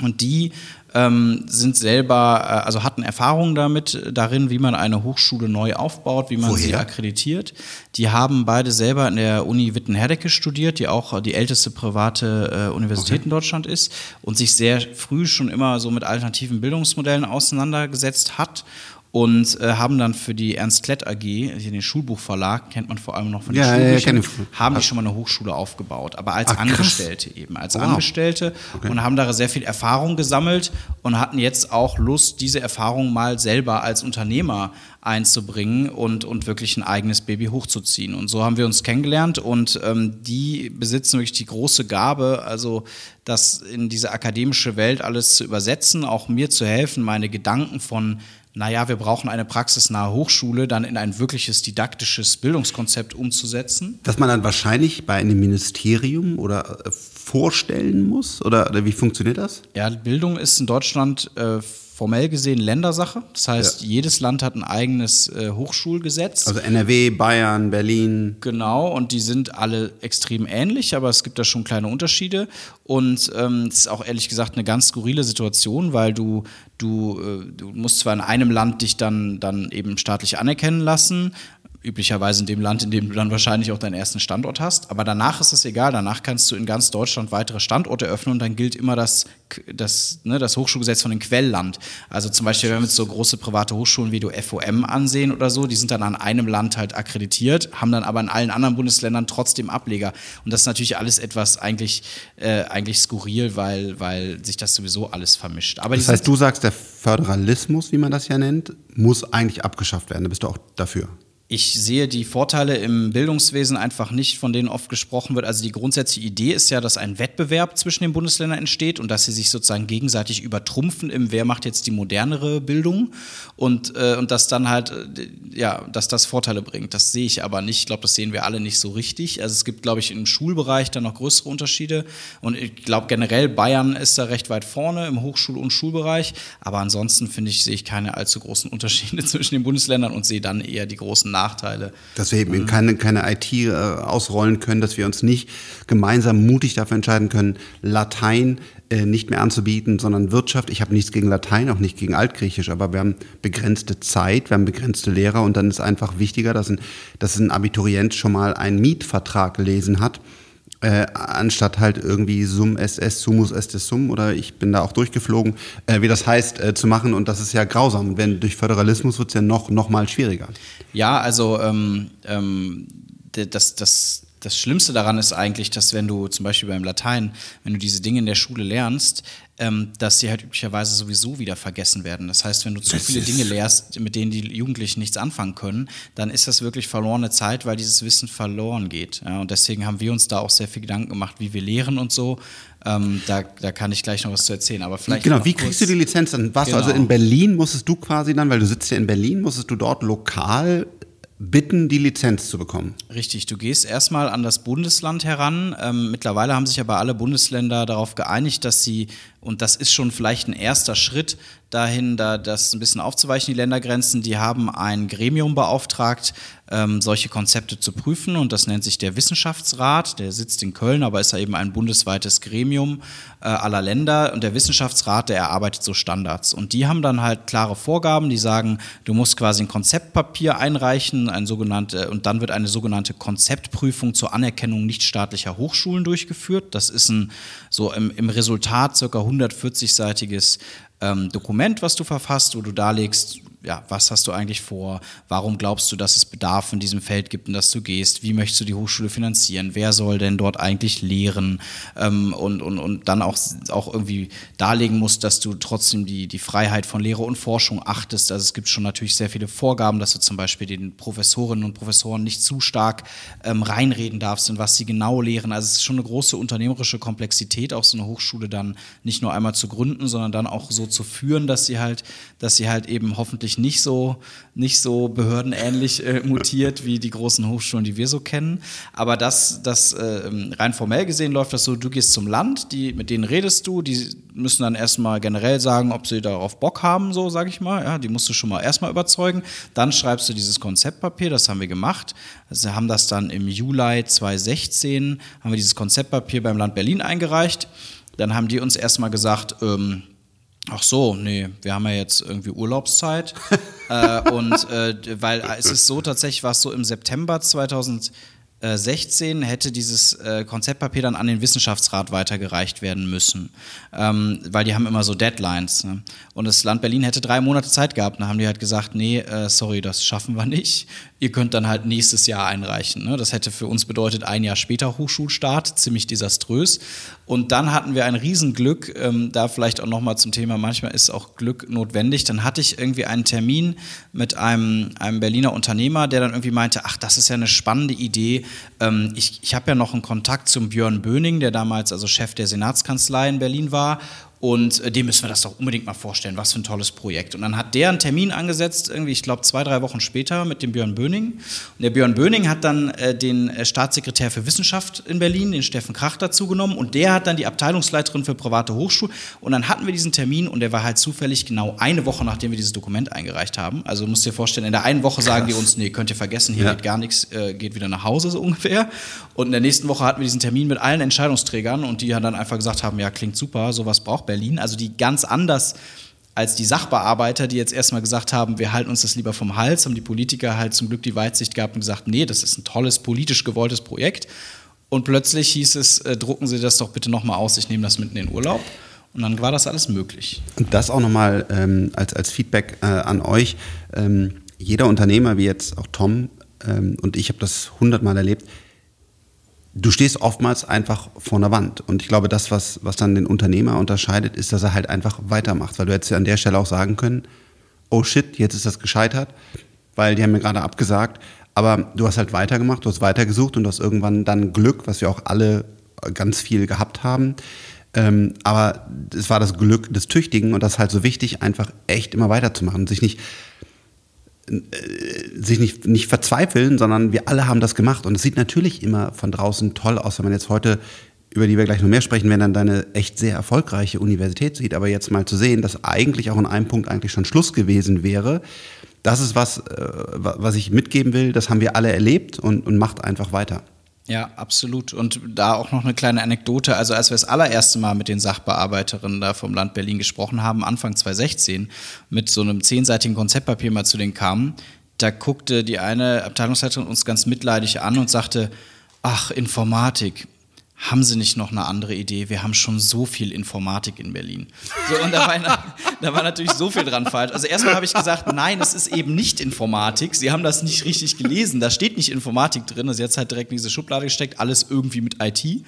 Und die ähm, sind selber, äh, also hatten Erfahrungen damit, darin, wie man eine Hochschule neu aufbaut, wie man Woher? sie akkreditiert. Die haben beide selber in der Uni Witten-Herdecke studiert, die auch die älteste private äh, Universität okay. in Deutschland ist und sich sehr früh schon immer so mit alternativen Bildungsmodellen auseinandergesetzt hat und äh, haben dann für die Ernst Klett AG, hier den Schulbuchverlag, kennt man vor allem noch von den ja, Schulbüchern, ja, haben die schon mal eine Hochschule aufgebaut, aber als Ach, Angestellte eben, als wow. Angestellte okay. und haben da sehr viel Erfahrung gesammelt und hatten jetzt auch Lust, diese Erfahrung mal selber als Unternehmer einzubringen und, und wirklich ein eigenes Baby hochzuziehen. Und so haben wir uns kennengelernt und ähm, die besitzen wirklich die große Gabe, also das in diese akademische Welt alles zu übersetzen, auch mir zu helfen, meine Gedanken von naja, wir brauchen eine praxisnahe Hochschule, dann in ein wirkliches didaktisches Bildungskonzept umzusetzen? Das man dann wahrscheinlich bei einem Ministerium oder äh, vorstellen muss? Oder, oder wie funktioniert das? Ja, Bildung ist in Deutschland äh, formell gesehen Ländersache. Das heißt, ja. jedes Land hat ein eigenes äh, Hochschulgesetz. Also NRW, Bayern, Berlin. Genau, und die sind alle extrem ähnlich, aber es gibt da schon kleine Unterschiede. Und ähm, es ist auch ehrlich gesagt eine ganz skurrile Situation, weil du, du, äh, du musst zwar in einem Land dich dann, dann eben staatlich anerkennen lassen, üblicherweise in dem Land, in dem du dann wahrscheinlich auch deinen ersten Standort hast. Aber danach ist es egal. Danach kannst du in ganz Deutschland weitere Standorte öffnen und dann gilt immer das, das, ne, das Hochschulgesetz von dem Quellland. Also zum Beispiel, wenn wir uns so große private Hochschulen wie du FOM ansehen oder so, die sind dann an einem Land halt akkreditiert, haben dann aber in allen anderen Bundesländern trotzdem Ableger. Und das ist natürlich alles etwas eigentlich, äh, eigentlich skurril, weil, weil sich das sowieso alles vermischt. Aber das heißt, du sagst, der Föderalismus, wie man das ja nennt, muss eigentlich abgeschafft werden. Da bist du auch dafür. Ich sehe die Vorteile im Bildungswesen einfach nicht, von denen oft gesprochen wird. Also die grundsätzliche Idee ist ja, dass ein Wettbewerb zwischen den Bundesländern entsteht und dass sie sich sozusagen gegenseitig übertrumpfen im, wer macht jetzt die modernere Bildung und, äh, und dass dann halt, äh, ja, dass das Vorteile bringt. Das sehe ich aber nicht. Ich glaube, das sehen wir alle nicht so richtig. Also es gibt, glaube ich, im Schulbereich dann noch größere Unterschiede und ich glaube generell Bayern ist da recht weit vorne im Hochschul- und Schulbereich, aber ansonsten finde ich, sehe ich keine allzu großen Unterschiede zwischen den Bundesländern und sehe dann eher die großen Nachteile Nachteile. Dass wir eben keine, keine IT äh, ausrollen können, dass wir uns nicht gemeinsam mutig dafür entscheiden können, Latein äh, nicht mehr anzubieten, sondern Wirtschaft. Ich habe nichts gegen Latein, auch nicht gegen Altgriechisch, aber wir haben begrenzte Zeit, wir haben begrenzte Lehrer und dann ist einfach wichtiger, dass ein, dass ein Abiturient schon mal einen Mietvertrag gelesen hat äh, anstatt halt irgendwie Sum SS, Sumus estes Sum oder ich bin da auch durchgeflogen, äh, wie das heißt, äh, zu machen und das ist ja grausam. Wenn durch Föderalismus wird es ja noch, noch mal schwieriger. Ja, also ähm, ähm, das, das, das Schlimmste daran ist eigentlich, dass wenn du zum Beispiel beim Latein, wenn du diese Dinge in der Schule lernst, ähm, dass sie halt üblicherweise sowieso wieder vergessen werden. Das heißt, wenn du zu viele Dinge lehrst, mit denen die Jugendlichen nichts anfangen können, dann ist das wirklich verlorene Zeit, weil dieses Wissen verloren geht. Ja, und deswegen haben wir uns da auch sehr viel Gedanken gemacht, wie wir lehren und so. Ähm, da, da kann ich gleich noch was zu erzählen. Aber vielleicht genau, wie kriegst du die Lizenz dann? Warst genau. du also in Berlin, musstest du quasi dann, weil du sitzt ja in Berlin, musstest du dort lokal bitten, die Lizenz zu bekommen. Richtig, du gehst erstmal an das Bundesland heran. Ähm, mittlerweile haben sich aber alle Bundesländer darauf geeinigt, dass sie, und das ist schon vielleicht ein erster Schritt dahin, da das ein bisschen aufzuweichen, die Ländergrenzen, die haben ein Gremium beauftragt, ähm, solche Konzepte zu prüfen. Und das nennt sich der Wissenschaftsrat, der sitzt in Köln, aber ist ja eben ein bundesweites Gremium äh, aller Länder. Und der Wissenschaftsrat, der erarbeitet so Standards. Und die haben dann halt klare Vorgaben, die sagen, du musst quasi ein Konzeptpapier einreichen, ein sogenannte und dann wird eine sogenannte Konzeptprüfung zur Anerkennung nichtstaatlicher Hochschulen durchgeführt. Das ist ein so im, im Resultat circa 140-seitiges ähm, Dokument, was du verfasst, wo du darlegst, ja, was hast du eigentlich vor? Warum glaubst du, dass es Bedarf in diesem Feld gibt, in das du gehst? Wie möchtest du die Hochschule finanzieren? Wer soll denn dort eigentlich lehren? Ähm, und, und, und dann auch, auch irgendwie darlegen musst, dass du trotzdem die, die Freiheit von Lehre und Forschung achtest. Also es gibt schon natürlich sehr viele Vorgaben, dass du zum Beispiel den Professorinnen und Professoren nicht zu stark ähm, reinreden darfst, in was sie genau lehren. Also es ist schon eine große unternehmerische Komplexität, auch so eine Hochschule dann nicht nur einmal zu gründen, sondern dann auch so zu führen, dass sie halt, dass sie halt eben hoffentlich natürlich nicht so, nicht so behördenähnlich äh, mutiert wie die großen Hochschulen, die wir so kennen. Aber das, das äh, rein formell gesehen läuft das so, du gehst zum Land, die, mit denen redest du, die müssen dann erstmal generell sagen, ob sie darauf Bock haben, so sage ich mal. Ja, die musst du schon mal erstmal überzeugen. Dann schreibst du dieses Konzeptpapier, das haben wir gemacht. Sie haben das dann im Juli 2016, haben wir dieses Konzeptpapier beim Land Berlin eingereicht. Dann haben die uns erstmal gesagt, ähm, Ach so, nee, wir haben ja jetzt irgendwie Urlaubszeit. äh, und äh, weil es ist so, tatsächlich war es so im September 2000. 16 hätte dieses äh, Konzeptpapier dann an den Wissenschaftsrat weitergereicht werden müssen, ähm, weil die haben immer so Deadlines. Ne? Und das Land Berlin hätte drei Monate Zeit gehabt. Dann haben die halt gesagt, nee, äh, sorry, das schaffen wir nicht. Ihr könnt dann halt nächstes Jahr einreichen. Ne? Das hätte für uns bedeutet ein Jahr später Hochschulstart, ziemlich desaströs. Und dann hatten wir ein Riesenglück, ähm, da vielleicht auch nochmal zum Thema, manchmal ist auch Glück notwendig. Dann hatte ich irgendwie einen Termin mit einem, einem Berliner Unternehmer, der dann irgendwie meinte, ach, das ist ja eine spannende Idee ähm, ich ich habe ja noch einen Kontakt zum Björn Böning, der damals also Chef der Senatskanzlei in Berlin war und äh, dem müssen wir das doch unbedingt mal vorstellen. Was für ein tolles Projekt. Und dann hat der einen Termin angesetzt, irgendwie, ich glaube, zwei, drei Wochen später mit dem Björn Böning. Und der Björn Böning hat dann äh, den äh, Staatssekretär für Wissenschaft in Berlin, den Steffen Krach, dazu genommen. Und der hat dann die Abteilungsleiterin für private Hochschulen. Und dann hatten wir diesen Termin und der war halt zufällig genau eine Woche, nachdem wir dieses Dokument eingereicht haben. Also musst dir vorstellen, in der einen Woche sagen Krass. die uns, nee, könnt ihr vergessen, hier ja. geht gar nichts, äh, geht wieder nach Hause so ungefähr. Und in der nächsten Woche hatten wir diesen Termin mit allen Entscheidungsträgern und die dann einfach gesagt haben, ja, klingt super, sowas braucht Berlin. Also die ganz anders als die Sachbearbeiter, die jetzt erstmal gesagt haben, wir halten uns das lieber vom Hals, haben die Politiker halt zum Glück die Weitsicht gehabt und gesagt, nee, das ist ein tolles, politisch gewolltes Projekt. Und plötzlich hieß es, äh, drucken Sie das doch bitte nochmal aus, ich nehme das mitten in den Urlaub. Und dann war das alles möglich. Und das auch nochmal ähm, als, als Feedback äh, an euch. Ähm, jeder Unternehmer, wie jetzt auch Tom ähm, und ich habe das hundertmal erlebt, du stehst oftmals einfach vor einer Wand. Und ich glaube, das, was, was dann den Unternehmer unterscheidet, ist, dass er halt einfach weitermacht. Weil du hättest ja an der Stelle auch sagen können, oh shit, jetzt ist das gescheitert, weil die haben mir gerade abgesagt. Aber du hast halt weitergemacht, du hast weitergesucht und du hast irgendwann dann Glück, was wir auch alle ganz viel gehabt haben. Ähm, aber es war das Glück des Tüchtigen und das ist halt so wichtig, einfach echt immer weiterzumachen, sich nicht sich nicht, nicht verzweifeln, sondern wir alle haben das gemacht. Und es sieht natürlich immer von draußen toll aus, wenn man jetzt heute, über die wir gleich noch mehr sprechen, wenn dann deine echt sehr erfolgreiche Universität sieht. Aber jetzt mal zu sehen, dass eigentlich auch in einem Punkt eigentlich schon Schluss gewesen wäre, das ist was, äh, was ich mitgeben will. Das haben wir alle erlebt und, und macht einfach weiter. Ja, absolut. Und da auch noch eine kleine Anekdote. Also als wir das allererste Mal mit den Sachbearbeiterinnen da vom Land Berlin gesprochen haben, Anfang 2016, mit so einem zehnseitigen Konzeptpapier mal zu denen kamen, da guckte die eine Abteilungsleiterin uns ganz mitleidig an und sagte, ach, Informatik, haben Sie nicht noch eine andere Idee? Wir haben schon so viel Informatik in Berlin. So, und da war, da war natürlich so viel dran falsch. Also erstmal habe ich gesagt, nein, es ist eben nicht Informatik. Sie haben das nicht richtig gelesen. Da steht nicht Informatik drin. Also jetzt halt direkt in diese Schublade gesteckt, alles irgendwie mit IT.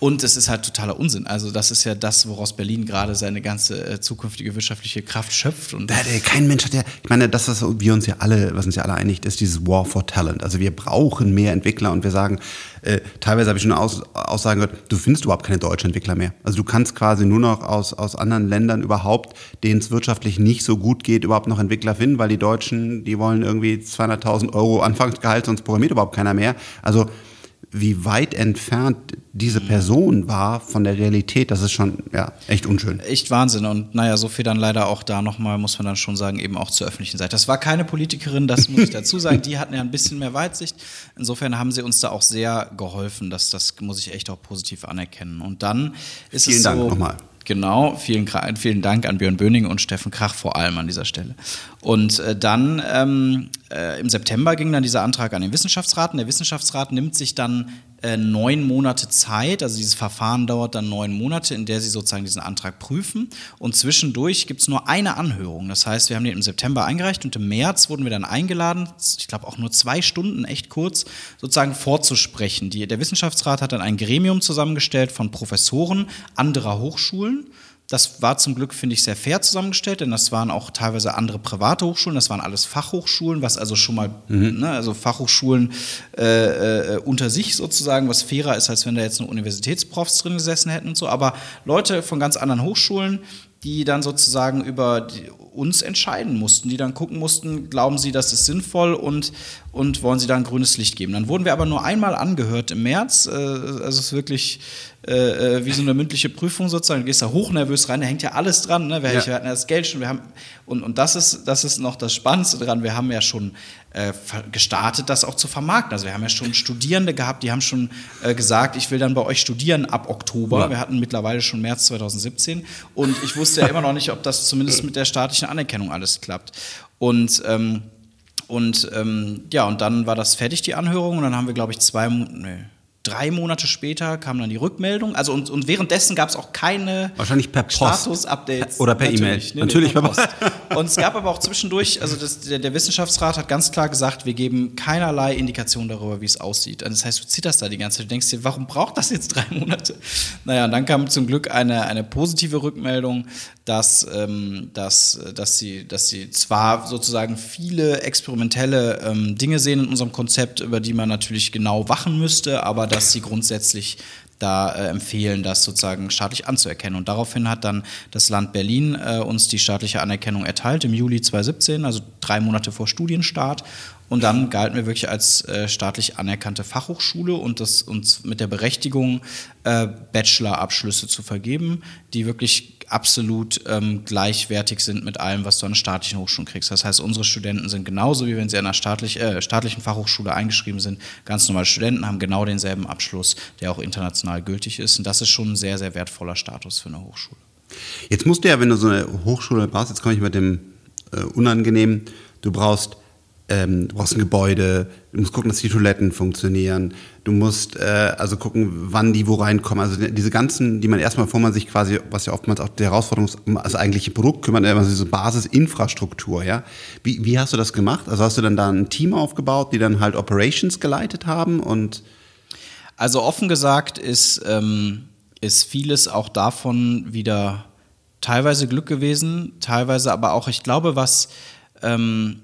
Und es ist halt totaler Unsinn. Also das ist ja das, woraus Berlin gerade seine ganze äh, zukünftige wirtschaftliche Kraft schöpft. Und kein Mensch hat ja, ich meine, das, was wir uns ja alle, was uns ja alle einigt, ist dieses War for Talent. Also wir brauchen mehr Entwickler und wir sagen, äh, teilweise habe ich schon Aus, Aussagen gehört, du findest überhaupt keine deutschen Entwickler mehr. Also du kannst quasi nur noch aus, aus anderen Ländern überhaupt, denen es wirtschaftlich nicht so gut geht, überhaupt noch Entwickler finden, weil die Deutschen, die wollen irgendwie 200.000 Euro Anfangsgehalt, sonst programmiert überhaupt keiner mehr. Also wie weit entfernt diese Person war von der Realität, das ist schon ja, echt unschön. Echt Wahnsinn. Und naja, so viel dann leider auch da nochmal, muss man dann schon sagen, eben auch zur öffentlichen Seite. Das war keine Politikerin, das muss ich dazu sagen. Die hatten ja ein bisschen mehr Weitsicht. Insofern haben sie uns da auch sehr geholfen. Das, das muss ich echt auch positiv anerkennen. Und dann ist Vielen es so. Dank nochmal. Genau, vielen, vielen Dank an Björn Böning und Steffen Krach vor allem an dieser Stelle. Und äh, dann ähm, äh, im September ging dann dieser Antrag an den Wissenschaftsrat. Und der Wissenschaftsrat nimmt sich dann äh, neun Monate Zeit, also dieses Verfahren dauert dann neun Monate, in der sie sozusagen diesen Antrag prüfen. Und zwischendurch gibt es nur eine Anhörung. Das heißt, wir haben den im September eingereicht und im März wurden wir dann eingeladen, ich glaube auch nur zwei Stunden, echt kurz, sozusagen vorzusprechen. Die, der Wissenschaftsrat hat dann ein Gremium zusammengestellt von Professoren anderer Hochschulen das war zum Glück, finde ich, sehr fair zusammengestellt, denn das waren auch teilweise andere private Hochschulen, das waren alles Fachhochschulen, was also schon mal, mhm. ne, also Fachhochschulen äh, äh, unter sich sozusagen, was fairer ist, als wenn da jetzt nur Universitätsprofs drin gesessen hätten und so. Aber Leute von ganz anderen Hochschulen, die dann sozusagen über uns entscheiden mussten, die dann gucken mussten, glauben sie, das ist sinnvoll und, und wollen sie da ein grünes Licht geben. Dann wurden wir aber nur einmal angehört im März. Äh, also es ist wirklich äh, äh, wie so eine mündliche Prüfung sozusagen. Du gehst da hochnervös rein, da hängt ja alles dran. Ne? Wir, ja. hatten ja das Geld schon, wir haben, und, und das, ist, das ist noch das Spannendste dran, wir haben ja schon äh, gestartet, das auch zu vermarkten. Also wir haben ja schon Studierende gehabt, die haben schon äh, gesagt, ich will dann bei euch studieren ab Oktober. Ja. Wir hatten mittlerweile schon März 2017 und ich wusste ja immer noch nicht, ob das zumindest mit der staatlichen Anerkennung alles klappt. Und ähm, und ähm, ja, und dann war das fertig, die Anhörung, und dann haben wir, glaube ich, zwei, nee, drei Monate später kam dann die Rückmeldung. Also und, und währenddessen gab es auch keine Wahrscheinlich per Status-Updates. Oder per E-Mail. Nee, Natürlich nee, per Post. und es gab aber auch zwischendurch, also das, der, der, Wissenschaftsrat hat ganz klar gesagt, wir geben keinerlei Indikation darüber, wie es aussieht. Also das heißt, du zitterst da die ganze Zeit. Du denkst dir, warum braucht das jetzt drei Monate? Naja, und dann kam zum Glück eine, eine positive Rückmeldung, dass, ähm, dass, dass, sie, dass sie zwar sozusagen viele experimentelle ähm, Dinge sehen in unserem Konzept, über die man natürlich genau wachen müsste, aber dass sie grundsätzlich da äh, empfehlen, das sozusagen staatlich anzuerkennen. Und daraufhin hat dann das Land Berlin äh, uns die staatliche Anerkennung erteilt im Juli 2017, also drei Monate vor Studienstart. Und dann galten wir wirklich als äh, staatlich anerkannte Fachhochschule und das uns mit der Berechtigung, äh, Bachelor-Abschlüsse zu vergeben, die wirklich absolut ähm, gleichwertig sind mit allem, was du an staatlichen Hochschulen kriegst. Das heißt, unsere Studenten sind genauso, wie wenn sie an einer staatlich, äh, staatlichen Fachhochschule eingeschrieben sind. Ganz normale Studenten haben genau denselben Abschluss, der auch international gültig ist. Und das ist schon ein sehr, sehr wertvoller Status für eine Hochschule. Jetzt musst du ja, wenn du so eine Hochschule baust, jetzt komme ich mit dem äh, Unangenehmen, du brauchst ähm, du brauchst ein Gebäude, du musst gucken, dass die Toiletten funktionieren, du musst äh, also gucken, wann die wo reinkommen. Also diese ganzen, die man erstmal, bevor man sich quasi, was ja oftmals auch die Herausforderung ist, um eigentliche Produkt kümmert, immer so Basisinfrastruktur, ja. Wie, wie hast du das gemacht? Also hast du dann da ein Team aufgebaut, die dann halt Operations geleitet haben und Also offen gesagt ist, ähm, ist vieles auch davon wieder teilweise Glück gewesen, teilweise aber auch, ich glaube, was ähm,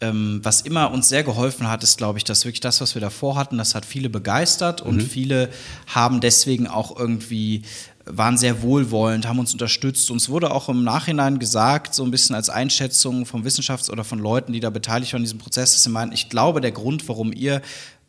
ähm, was immer uns sehr geholfen hat, ist, glaube ich, dass wirklich das, was wir davor hatten, das hat viele begeistert und mhm. viele haben deswegen auch irgendwie waren sehr wohlwollend, haben uns unterstützt. Uns wurde auch im Nachhinein gesagt, so ein bisschen als Einschätzung vom Wissenschafts- oder von Leuten, die da beteiligt waren in diesem Prozess, dass sie meinen, ich glaube, der Grund, warum ihr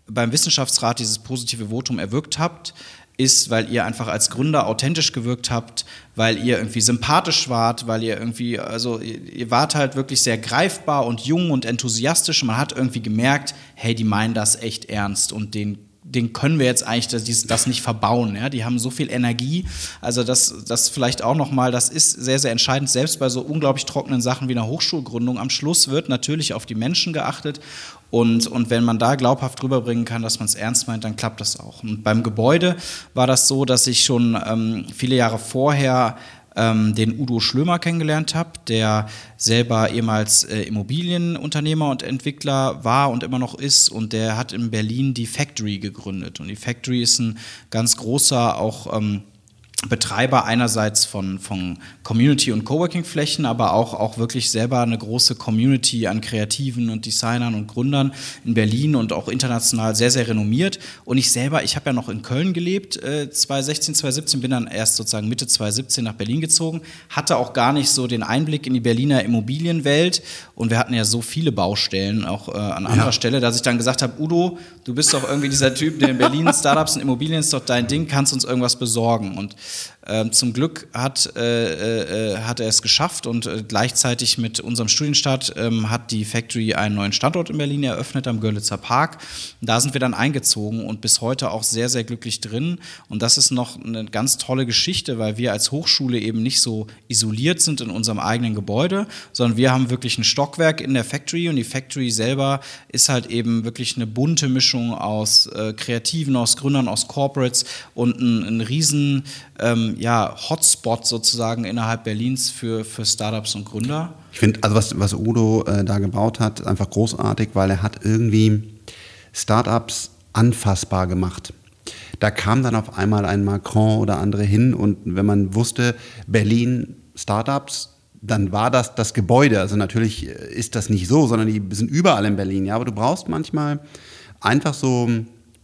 beim Wissenschaftsrat dieses positive Votum erwirkt habt, ist, weil ihr einfach als Gründer authentisch gewirkt habt, weil ihr irgendwie sympathisch wart, weil ihr irgendwie, also ihr wart halt wirklich sehr greifbar und jung und enthusiastisch. Man hat irgendwie gemerkt, hey, die meinen das echt ernst und den den können wir jetzt eigentlich das, das nicht verbauen. Ja? Die haben so viel Energie. Also das, das vielleicht auch nochmal, das ist sehr, sehr entscheidend. Selbst bei so unglaublich trockenen Sachen wie einer Hochschulgründung, am Schluss wird natürlich auf die Menschen geachtet. Und, und wenn man da glaubhaft rüberbringen kann, dass man es ernst meint, dann klappt das auch. Und beim Gebäude war das so, dass ich schon ähm, viele Jahre vorher ähm, den Udo Schlömer kennengelernt habe, der selber ehemals äh, Immobilienunternehmer und Entwickler war und immer noch ist. Und der hat in Berlin die Factory gegründet. Und die Factory ist ein ganz großer, auch ähm, Betreiber einerseits von, von Community- und Coworking-Flächen, aber auch, auch wirklich selber eine große Community an Kreativen und Designern und Gründern in Berlin und auch international sehr, sehr renommiert. Und ich selber, ich habe ja noch in Köln gelebt, äh, 2016, 2017, bin dann erst sozusagen Mitte 2017 nach Berlin gezogen, hatte auch gar nicht so den Einblick in die Berliner Immobilienwelt und wir hatten ja so viele Baustellen auch äh, an anderer ja. Stelle, dass ich dann gesagt habe, Udo, du bist doch irgendwie dieser Typ, der in Berlin Startups und Immobilien ist doch dein Ding, kannst uns irgendwas besorgen. Und Euh, ähm, zum Glück hat, äh, äh, hat er es geschafft und äh, gleichzeitig mit unserem Studienstart ähm, hat die Factory einen neuen Standort in Berlin eröffnet am Görlitzer Park. Da sind wir dann eingezogen und bis heute auch sehr, sehr glücklich drin. Und das ist noch eine ganz tolle Geschichte, weil wir als Hochschule eben nicht so isoliert sind in unserem eigenen Gebäude, sondern wir haben wirklich ein Stockwerk in der Factory und die Factory selber ist halt eben wirklich eine bunte Mischung aus äh, Kreativen, aus Gründern, aus Corporates und ein, ein riesen ähm, ja, Hotspot sozusagen innerhalb Berlins für, für Startups und Gründer. Ich finde, also was, was Udo äh, da gebaut hat, einfach großartig, weil er hat irgendwie Startups anfassbar gemacht. Da kam dann auf einmal ein Macron oder andere hin und wenn man wusste, Berlin Startups, dann war das das Gebäude. Also natürlich äh, ist das nicht so, sondern die sind überall in Berlin. Ja, aber du brauchst manchmal einfach so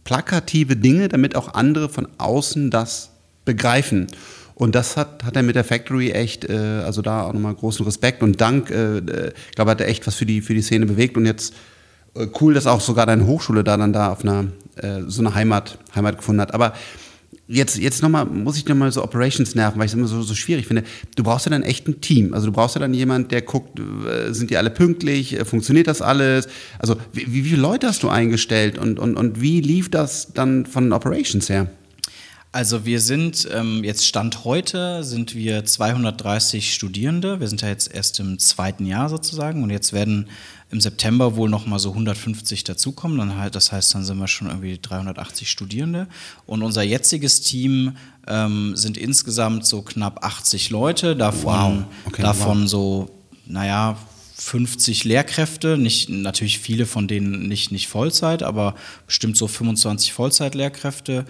plakative Dinge, damit auch andere von außen das begreifen. Und das hat, hat er mit der Factory echt, äh, also da auch nochmal großen Respekt und Dank. Äh, äh ich glaube, hat er echt was für die, für die Szene bewegt. Und jetzt äh, cool, dass auch sogar deine Hochschule da dann da auf einer, äh, so eine Heimat, Heimat gefunden hat. Aber jetzt, jetzt nochmal, muss ich nochmal so Operations nerven, weil ich es immer so, so schwierig finde. Du brauchst ja dann echt ein Team. Also du brauchst ja dann jemand, der guckt, äh, sind die alle pünktlich, funktioniert das alles? Also wie, wie viele Leute hast du eingestellt und, und, und wie lief das dann von Operations her? Also wir sind ähm, jetzt Stand heute sind wir 230 Studierende. Wir sind ja jetzt erst im zweiten Jahr sozusagen und jetzt werden im September wohl noch mal so 150 dazukommen. Dann halt, das heißt, dann sind wir schon irgendwie 380 Studierende. Und unser jetziges Team ähm, sind insgesamt so knapp 80 Leute. Davon, wow. okay, davon wow. so, naja, 50 Lehrkräfte, nicht, natürlich viele von denen nicht, nicht Vollzeit, aber bestimmt so 25 Vollzeitlehrkräfte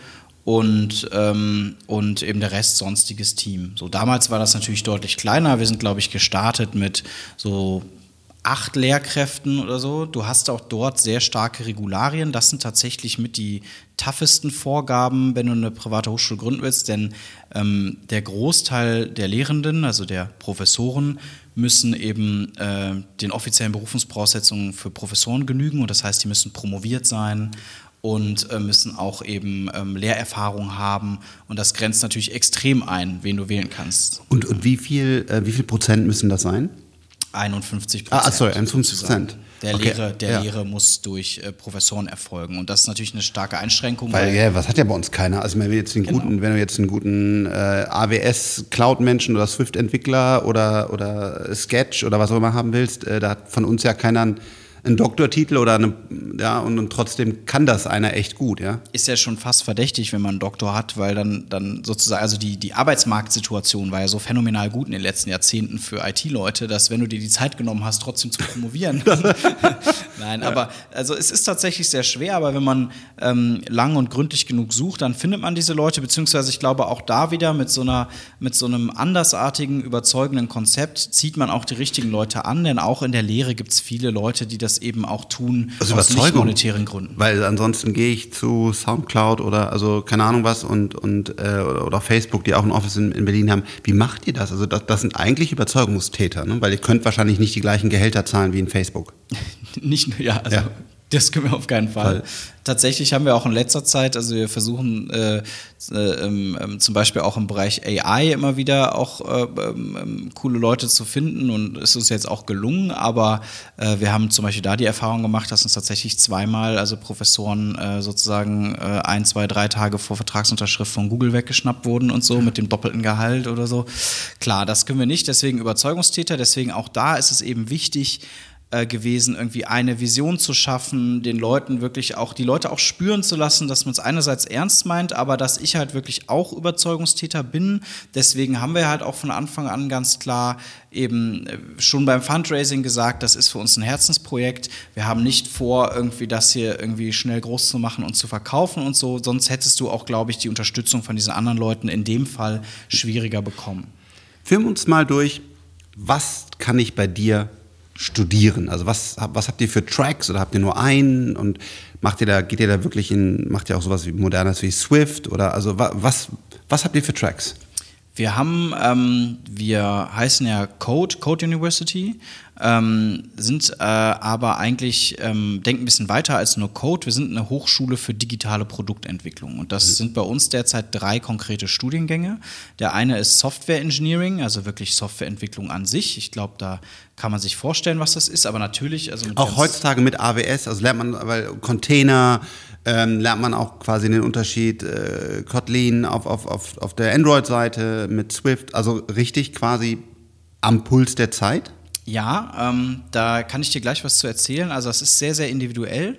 und, ähm, und eben der Rest sonstiges Team. So damals war das natürlich deutlich kleiner. Wir sind, glaube ich, gestartet mit so acht Lehrkräften oder so. Du hast auch dort sehr starke Regularien. Das sind tatsächlich mit die toughesten Vorgaben, wenn du eine private Hochschule gründen willst, denn ähm, der Großteil der Lehrenden, also der Professoren, müssen eben äh, den offiziellen Berufungsvoraussetzungen für Professoren genügen und das heißt, die müssen promoviert sein und äh, müssen auch eben ähm, Lehrerfahrung haben. Und das grenzt natürlich extrem ein, wen du wählen kannst. Und, und wie, viel, äh, wie viel Prozent müssen das sein? 51 Prozent. Ah, sorry, 51 Prozent. Der, okay. Lehre, der ja. Lehre muss durch äh, Professoren erfolgen. Und das ist natürlich eine starke Einschränkung. Weil, weil ja, was hat ja bei uns keiner? Also wenn, wir jetzt einen genau. guten, wenn du jetzt einen guten äh, AWS-Cloud-Menschen oder Swift-Entwickler oder, oder Sketch oder was auch immer haben willst, äh, da hat von uns ja keiner einen einen Doktortitel oder eine, ja, und, und, trotzdem kann das einer echt gut, ja. Ist ja schon fast verdächtig, wenn man einen Doktor hat, weil dann, dann sozusagen, also die, die Arbeitsmarktsituation war ja so phänomenal gut in den letzten Jahrzehnten für IT-Leute, dass wenn du dir die Zeit genommen hast, trotzdem zu promovieren. Nein, ja. aber also es ist tatsächlich sehr schwer, aber wenn man ähm, lang und gründlich genug sucht, dann findet man diese Leute, beziehungsweise ich glaube auch da wieder mit so einer, mit so einem andersartigen, überzeugenden Konzept zieht man auch die richtigen Leute an, denn auch in der Lehre gibt es viele Leute, die das das eben auch tun also aus nicht monetären Gründen. Weil ansonsten gehe ich zu Soundcloud oder also keine Ahnung was und, und äh, oder, oder Facebook, die auch ein Office in, in Berlin haben. Wie macht ihr das? Also das, das sind eigentlich Überzeugungstäter, ne? weil ihr könnt wahrscheinlich nicht die gleichen Gehälter zahlen wie in Facebook. Nicht nur, ja, also Ja. Das können wir auf keinen Fall. Fall. Tatsächlich haben wir auch in letzter Zeit, also wir versuchen äh, äh, ähm, ähm, zum Beispiel auch im Bereich AI immer wieder auch äh, ähm, ähm, coole Leute zu finden und es ist jetzt auch gelungen, aber äh, wir haben zum Beispiel da die Erfahrung gemacht, dass uns tatsächlich zweimal, also Professoren äh, sozusagen äh, ein, zwei, drei Tage vor Vertragsunterschrift von Google weggeschnappt wurden und so mit dem doppelten Gehalt oder so. Klar, das können wir nicht, deswegen Überzeugungstäter, deswegen auch da ist es eben wichtig, äh, gewesen, irgendwie eine Vision zu schaffen, den Leuten wirklich auch, die Leute auch spüren zu lassen, dass man es einerseits ernst meint, aber dass ich halt wirklich auch Überzeugungstäter bin. Deswegen haben wir halt auch von Anfang an ganz klar eben äh, schon beim Fundraising gesagt, das ist für uns ein Herzensprojekt. Wir haben nicht vor, irgendwie das hier irgendwie schnell groß zu machen und zu verkaufen und so. Sonst hättest du auch, glaube ich, die Unterstützung von diesen anderen Leuten in dem Fall schwieriger bekommen. Film uns mal durch, was kann ich bei dir studieren? Also was, was habt ihr für Tracks oder habt ihr nur einen und macht ihr da, geht ihr da wirklich in, macht ihr auch sowas wie modernes wie Swift oder also wa- was, was habt ihr für Tracks? Wir haben, ähm, wir heißen ja Code, Code University, ähm, sind äh, aber eigentlich, ähm, denken ein bisschen weiter als nur Code. Wir sind eine Hochschule für digitale Produktentwicklung. Und das sind bei uns derzeit drei konkrete Studiengänge. Der eine ist Software Engineering, also wirklich Softwareentwicklung an sich. Ich glaube, da kann man sich vorstellen, was das ist, aber natürlich, also Auch heutzutage mit AWS, also lernt man, weil Container, ähm, lernt man auch quasi den Unterschied äh, Kotlin auf, auf, auf, auf der Android-Seite mit Swift, also richtig quasi am Puls der Zeit. Ja, ähm, da kann ich dir gleich was zu erzählen. Also es ist sehr, sehr individuell,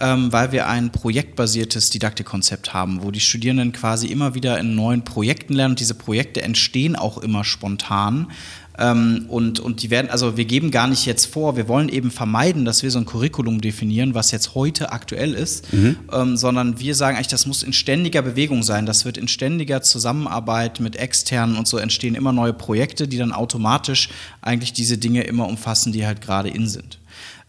ähm, weil wir ein projektbasiertes Didaktikkonzept haben, wo die Studierenden quasi immer wieder in neuen Projekten lernen und diese Projekte entstehen auch immer spontan. Ähm, und, und die werden, also wir geben gar nicht jetzt vor, wir wollen eben vermeiden, dass wir so ein Curriculum definieren, was jetzt heute aktuell ist, ähm, sondern wir sagen eigentlich, das muss in ständiger Bewegung sein. Das wird in ständiger Zusammenarbeit mit externen und so entstehen immer neue Projekte, die dann automatisch eigentlich diese Dinge immer umfassen, die halt gerade in sind.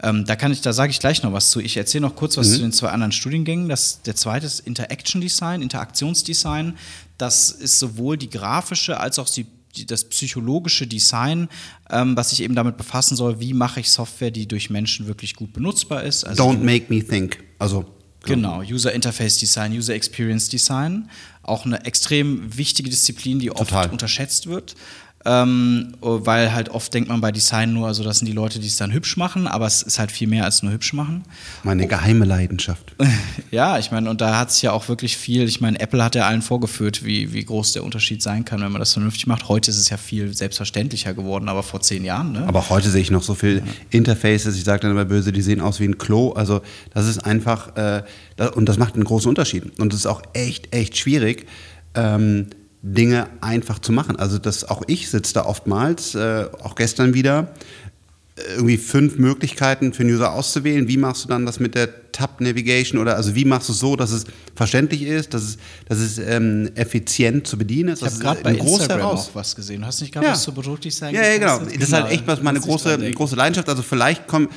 Ähm, da kann ich, da sage ich gleich noch was zu. Ich erzähle noch kurz was zu den zwei anderen Studiengängen. Das, der zweite ist Interaction Design, Interaktionsdesign. Das ist sowohl die grafische als auch die, das psychologische Design, ähm, was sich eben damit befassen soll, wie mache ich Software, die durch Menschen wirklich gut benutzbar ist. Also Don't make me think. Also Genau, User Interface Design, User Experience Design. Auch eine extrem wichtige Disziplin, die oft Total. unterschätzt wird. Ähm, weil halt oft denkt man bei Design nur, also das sind die Leute, die es dann hübsch machen, aber es ist halt viel mehr als nur hübsch machen. meine geheime Leidenschaft. Ja, ich meine, und da hat es ja auch wirklich viel, ich meine, Apple hat ja allen vorgeführt, wie, wie groß der Unterschied sein kann, wenn man das vernünftig macht. Heute ist es ja viel selbstverständlicher geworden, aber vor zehn Jahren, ne? Aber heute sehe ich noch so viel Interfaces, ich sage dann immer böse, die sehen aus wie ein Klo. Also das ist einfach, äh, und das macht einen großen Unterschied. Und es ist auch echt, echt schwierig, ähm, Dinge einfach zu machen. Also das, auch ich sitze da oftmals, äh, auch gestern wieder, irgendwie fünf Möglichkeiten für den User auszuwählen. Wie machst du dann das mit der Tab Navigation oder also wie machst du es so, dass es verständlich ist, dass es, dass es ähm, effizient zu bedienen ist? ich habe gerade bei Instagram Heraus- auch was gesehen. Hast du nicht gerade Ja. was zu Produktdesign ja, ja, genau. Das ist halt echt was meine große, große Leidenschaft. Also vielleicht komm,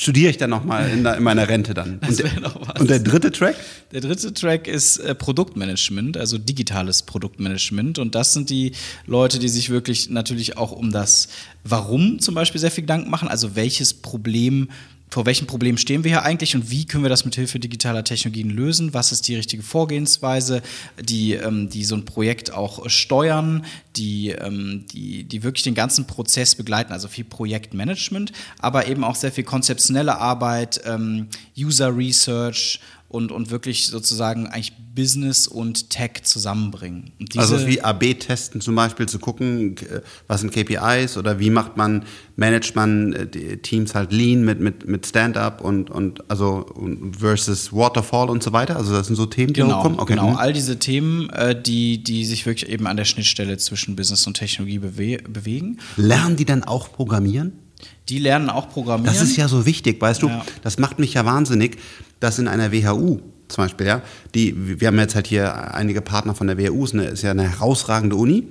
studiere ich dann nochmal in, in meiner Rente dann. Das und, noch was. und der dritte Track? Der dritte Track ist äh, Produktmanagement, also digitales Produktmanagement. Und das sind die Leute, die sich wirklich natürlich auch um das Warum zum Beispiel sehr viel Gedanken machen. Also welches Problem, vor welchem Problem stehen wir hier eigentlich und wie können wir das mit Hilfe digitaler Technologien lösen? Was ist die richtige Vorgehensweise, die, ähm, die so ein Projekt auch äh, steuern, die, ähm, die, die wirklich den ganzen Prozess begleiten, also viel Projektmanagement, aber eben auch sehr viel konzeptionelle Arbeit, ähm, User Research und, und wirklich sozusagen eigentlich Business und Tech zusammenbringen. Also wie AB-Testen zum Beispiel zu gucken, äh, was sind KPIs oder wie macht man, managt man äh, Teams halt lean mit, mit, mit Stand-up und, und also versus Waterfall und so weiter. Also das sind so Themen, die Genau, hochkommen. Okay. genau. mhm. All diese Themen, äh, die, die sich wirklich eben an der Schnittstelle zwischen Business und Technologie bewe bewegen. Lernen die dann auch programmieren? Die lernen auch programmieren. Das ist ja so wichtig, weißt du? Ja. Das macht mich ja wahnsinnig, dass in einer WHU zum Beispiel, ja, die, wir haben jetzt halt hier einige Partner von der WHU, ist, eine, ist ja eine herausragende Uni,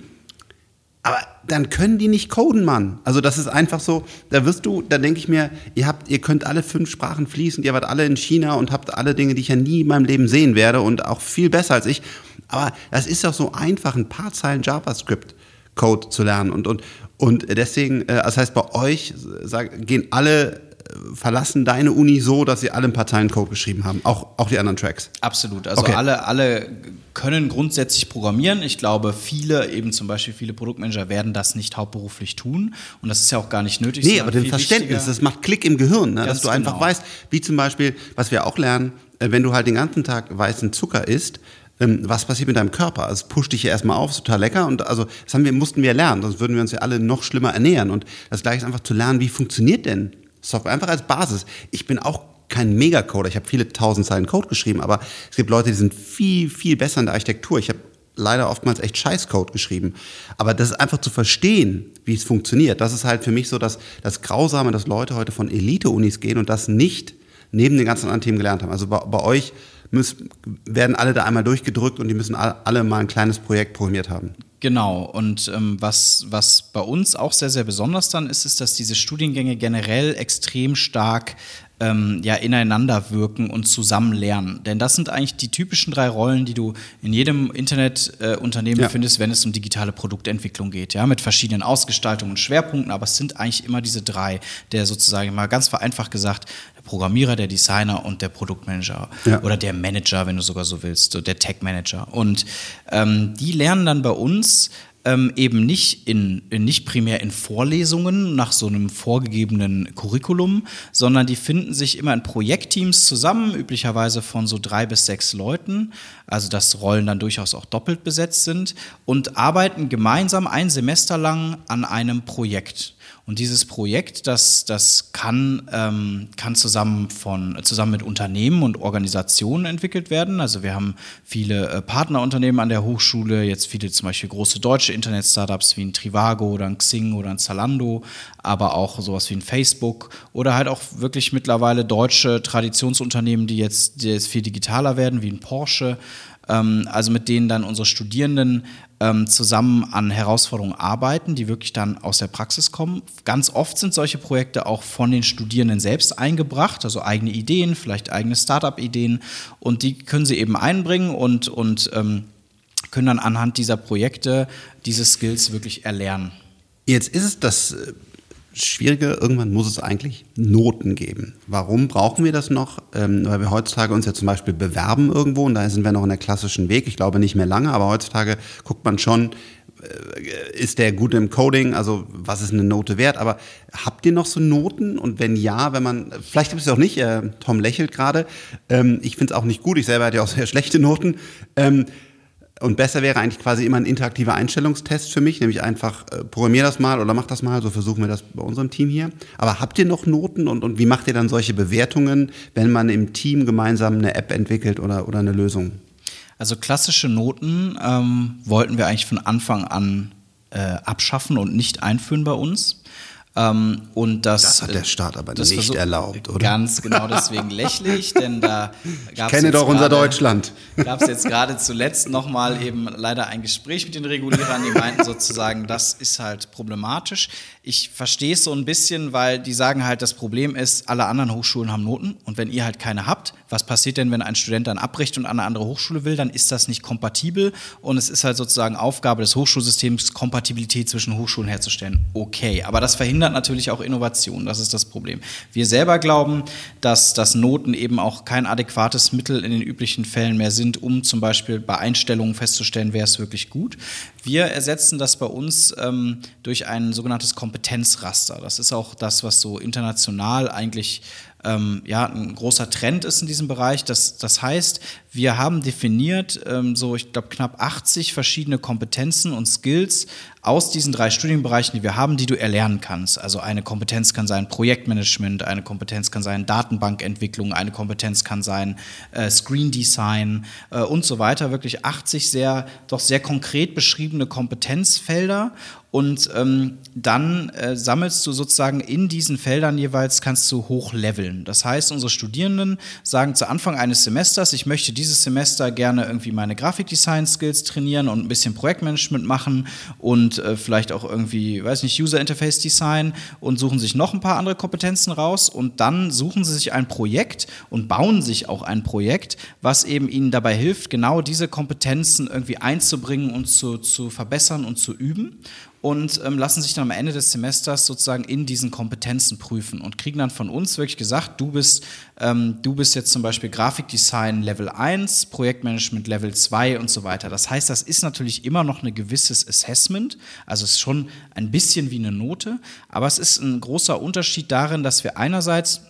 Aber dann können die nicht coden, Mann. Also das ist einfach so, da wirst du, da denke ich mir, ihr habt, ihr könnt alle fünf Sprachen fließen, ihr wart alle in China und habt alle Dinge, die ich ja nie in meinem Leben sehen werde und auch viel besser als ich. Aber das ist doch so einfach, ein paar Zeilen JavaScript Code zu lernen und, und, und deswegen, äh, das heißt, bei euch sag, gehen alle verlassen deine Uni so, dass sie alle ein paar Zeilen Code geschrieben haben, auch, auch die anderen Tracks? Absolut. Also okay. alle, alle können grundsätzlich programmieren. Ich glaube, viele, eben zum Beispiel viele Produktmanager, werden das nicht hauptberuflich tun. Und das ist ja auch gar nicht nötig. Nee, aber den Verständnis, das macht Klick im Gehirn, ne? dass du einfach genau. weißt, wie zum Beispiel, was wir auch lernen, äh, wenn du halt den ganzen Tag weißen Zucker isst, ähm, was passiert mit deinem Körper? Also es pusht dich ja erstmal auf, ist total lecker und also das haben wir, mussten wir lernen, sonst würden wir uns ja alle noch schlimmer ernähren. Und das gleiche ist einfach zu lernen, wie funktioniert denn Software, einfach als Basis. Ich bin auch kein Megacoder, ich habe viele tausend Zeilen Code geschrieben, aber es gibt Leute, die sind viel, viel besser in der Architektur. Ich habe leider oftmals echt Scheißcode geschrieben. Aber das ist einfach zu verstehen, wie es funktioniert. Das ist halt für mich so das, das Grausame, dass Leute heute von Elite-Unis gehen und das nicht neben den ganzen anderen Themen gelernt haben. Also bei, bei euch müssen, werden alle da einmal durchgedrückt und die müssen alle mal ein kleines Projekt programmiert haben. Genau, und ähm, was, was bei uns auch sehr, sehr besonders dann ist, ist, dass diese Studiengänge generell extrem stark ähm, ja, ineinander wirken und zusammen lernen. Denn das sind eigentlich die typischen drei Rollen, die du in jedem Internetunternehmen äh, ja. findest, wenn es um digitale Produktentwicklung geht, ja, mit verschiedenen Ausgestaltungen und Schwerpunkten, aber es sind eigentlich immer diese drei, der sozusagen mal ganz vereinfacht gesagt, der Programmierer, der Designer und der Produktmanager ja. oder der Manager, wenn du sogar so willst, so der Tech-Manager. Und ähm, die lernen dann bei uns ähm, eben nicht, in, nicht primär in Vorlesungen nach so einem vorgegebenen Curriculum, sondern die finden sich immer in Projektteams zusammen, üblicherweise von so drei bis sechs Leuten, also dass Rollen dann durchaus auch doppelt besetzt sind und arbeiten gemeinsam ein Semester lang an einem Projekt. Und dieses Projekt, das, das kann, ähm, kann zusammen, von, zusammen mit Unternehmen und Organisationen entwickelt werden. Also wir haben viele äh, Partnerunternehmen an der Hochschule, jetzt viele zum Beispiel große deutsche Internet-Startups wie ein Trivago oder ein Xing oder ein Zalando, aber auch sowas wie ein Facebook oder halt auch wirklich mittlerweile deutsche Traditionsunternehmen, die jetzt, die jetzt viel digitaler werden, wie ein Porsche also mit denen dann unsere Studierenden ähm, zusammen an Herausforderungen arbeiten, die wirklich dann aus der Praxis kommen. Ganz oft sind solche Projekte auch von den Studierenden selbst eingebracht, also eigene Ideen, vielleicht eigene Startup-Ideen und die können sie eben einbringen und, und ähm, können dann anhand dieser Projekte diese Skills wirklich erlernen. Jetzt ist es das äh, Schwierige, irgendwann muss es eigentlich Noten geben. Warum brauchen wir das noch? Ähm, weil wir heutzutage uns ja zum Beispiel bewerben irgendwo und da sind wir noch in der klassischen Weg. Ich glaube nicht mehr lange, aber heutzutage guckt man schon, äh, ist der gut im Coding? Also was ist eine Note wert? Aber habt ihr noch so Noten? Und wenn ja, wenn man, vielleicht gibt es auch nicht, äh, Tom lächelt gerade, ähm, ich finde es auch nicht gut, ich selber hatte ja auch sehr schlechte Noten. Ähm, und besser wäre eigentlich quasi immer ein interaktiver Einstellungstest für mich, nämlich einfach äh, programmier das mal oder mach das mal, so versuchen wir das bei unserem Team hier. Aber habt ihr noch Noten und, und wie macht ihr dann solche Bewertungen, wenn man im Team gemeinsam eine App entwickelt oder, oder eine Lösung? Also klassische Noten ähm, wollten wir eigentlich von Anfang an äh, abschaffen und nicht einführen bei uns. Ähm, und das, das hat der Staat aber nicht versuch, erlaubt, oder? Ganz genau deswegen lächle ich, denn da gab es. kenne doch unser grade, Deutschland. Gab es jetzt gerade zuletzt nochmal eben leider ein Gespräch mit den Regulierern, die meinten sozusagen, das ist halt problematisch. Ich verstehe es so ein bisschen, weil die sagen halt, das Problem ist, alle anderen Hochschulen haben Noten und wenn ihr halt keine habt, was passiert denn, wenn ein Student dann abbricht und an eine andere Hochschule will, dann ist das nicht kompatibel und es ist halt sozusagen Aufgabe des Hochschulsystems, Kompatibilität zwischen Hochschulen herzustellen. Okay, aber das verhindert natürlich auch Innovation, das ist das Problem. Wir selber glauben, dass, dass Noten eben auch kein adäquates Mittel in den üblichen Fällen mehr sind, um zum Beispiel bei Einstellungen festzustellen, wer ist wirklich gut. Wir ersetzen das bei uns ähm, durch ein sogenanntes Kompetenzraster. Das ist auch das, was so international eigentlich ähm, ja, ein großer Trend ist in diesem Bereich. Das, das heißt, wir haben definiert ähm, so, ich glaube, knapp 80 verschiedene Kompetenzen und Skills aus diesen drei Studienbereichen, die wir haben, die du erlernen kannst. Also eine Kompetenz kann sein Projektmanagement, eine Kompetenz kann sein Datenbankentwicklung, eine Kompetenz kann sein äh, Screen Design äh, und so weiter. Wirklich 80 sehr, doch sehr konkret beschriebene Kompetenzfelder Und ähm, dann äh, sammelst du sozusagen in diesen Feldern jeweils, kannst du hochleveln. Das heißt, unsere Studierenden sagen zu Anfang eines Semesters, ich möchte dieses Semester gerne irgendwie meine Grafikdesign-Skills trainieren und ein bisschen Projektmanagement machen und äh, vielleicht auch irgendwie, weiß nicht, User Interface Design und suchen sich noch ein paar andere Kompetenzen raus und dann suchen sie sich ein Projekt und bauen sich auch ein Projekt, was eben ihnen dabei hilft, genau diese Kompetenzen irgendwie einzubringen und zu, zu verbessern und zu üben und ähm, lassen sich dann am Ende des Semesters sozusagen in diesen Kompetenzen prüfen und kriegen dann von uns wirklich gesagt, du bist, ähm, du bist jetzt zum Beispiel Grafikdesign Level 1, Projektmanagement Level 2 und so weiter. Das heißt, das ist natürlich immer noch ein gewisses Assessment, also es ist schon ein bisschen wie eine Note, aber es ist ein großer Unterschied darin, dass wir einerseits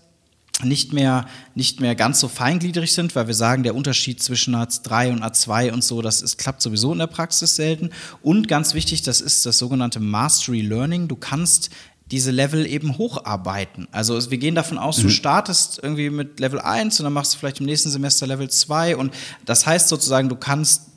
nicht mehr, nicht mehr ganz so feingliedrig sind, weil wir sagen, der Unterschied zwischen A3 und A2 und so, das ist, klappt sowieso in der Praxis selten. Und ganz wichtig, das ist das sogenannte Mastery Learning. Du kannst diese Level eben hocharbeiten. Also wir gehen davon aus, du mhm. startest irgendwie mit Level 1 und dann machst du vielleicht im nächsten Semester Level 2 und das heißt sozusagen, du kannst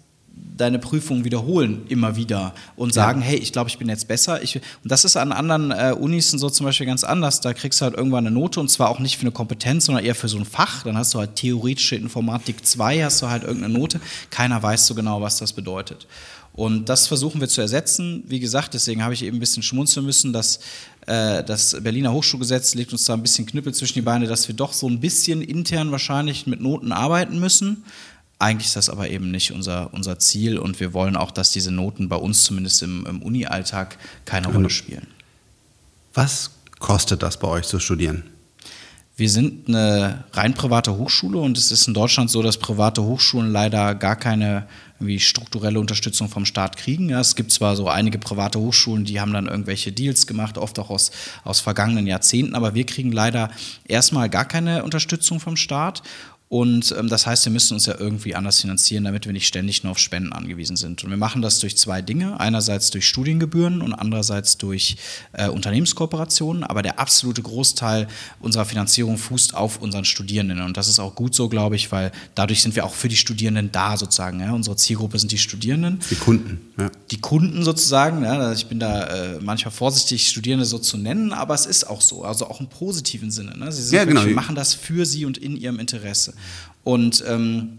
deine Prüfung wiederholen immer wieder und sagen, ja. hey, ich glaube, ich bin jetzt besser. Ich, und das ist an anderen äh, Unis so zum Beispiel ganz anders. Da kriegst du halt irgendwann eine Note und zwar auch nicht für eine Kompetenz, sondern eher für so ein Fach. Dann hast du halt theoretische Informatik 2, hast du halt irgendeine Note. Keiner weiß so genau, was das bedeutet. Und das versuchen wir zu ersetzen. Wie gesagt, deswegen habe ich eben ein bisschen schmunzeln müssen, dass äh, das Berliner Hochschulgesetz legt uns da ein bisschen Knüppel zwischen die Beine, dass wir doch so ein bisschen intern wahrscheinlich mit Noten arbeiten müssen. Eigentlich ist das aber eben nicht unser, unser Ziel und wir wollen auch, dass diese Noten bei uns zumindest im, im Uni-Alltag keine Rolle spielen. Was kostet das bei euch zu studieren? Wir sind eine rein private Hochschule und es ist in Deutschland so, dass private Hochschulen leider gar keine irgendwie strukturelle Unterstützung vom Staat kriegen. Ja, es gibt zwar so einige private Hochschulen, die haben dann irgendwelche Deals gemacht, oft auch aus, aus vergangenen Jahrzehnten, aber wir kriegen leider erstmal gar keine Unterstützung vom Staat. Und ähm, das heißt, wir müssen uns ja irgendwie anders finanzieren, damit wir nicht ständig nur auf Spenden angewiesen sind. Und wir machen das durch zwei Dinge. Einerseits durch Studiengebühren und andererseits durch äh, Unternehmenskooperationen. Aber der absolute Großteil unserer Finanzierung fußt auf unseren Studierenden. Und das ist auch gut so, glaube ich, weil dadurch sind wir auch für die Studierenden da sozusagen. Ja? Unsere Zielgruppe sind die Studierenden. Die Kunden. Ja. Die Kunden sozusagen. Ja? Also ich bin da äh, manchmal vorsichtig, Studierende so zu nennen, aber es ist auch so. Also auch im positiven Sinne. Ne? Sie ja, genau. wir machen das für sie und in ihrem Interesse. Und ähm,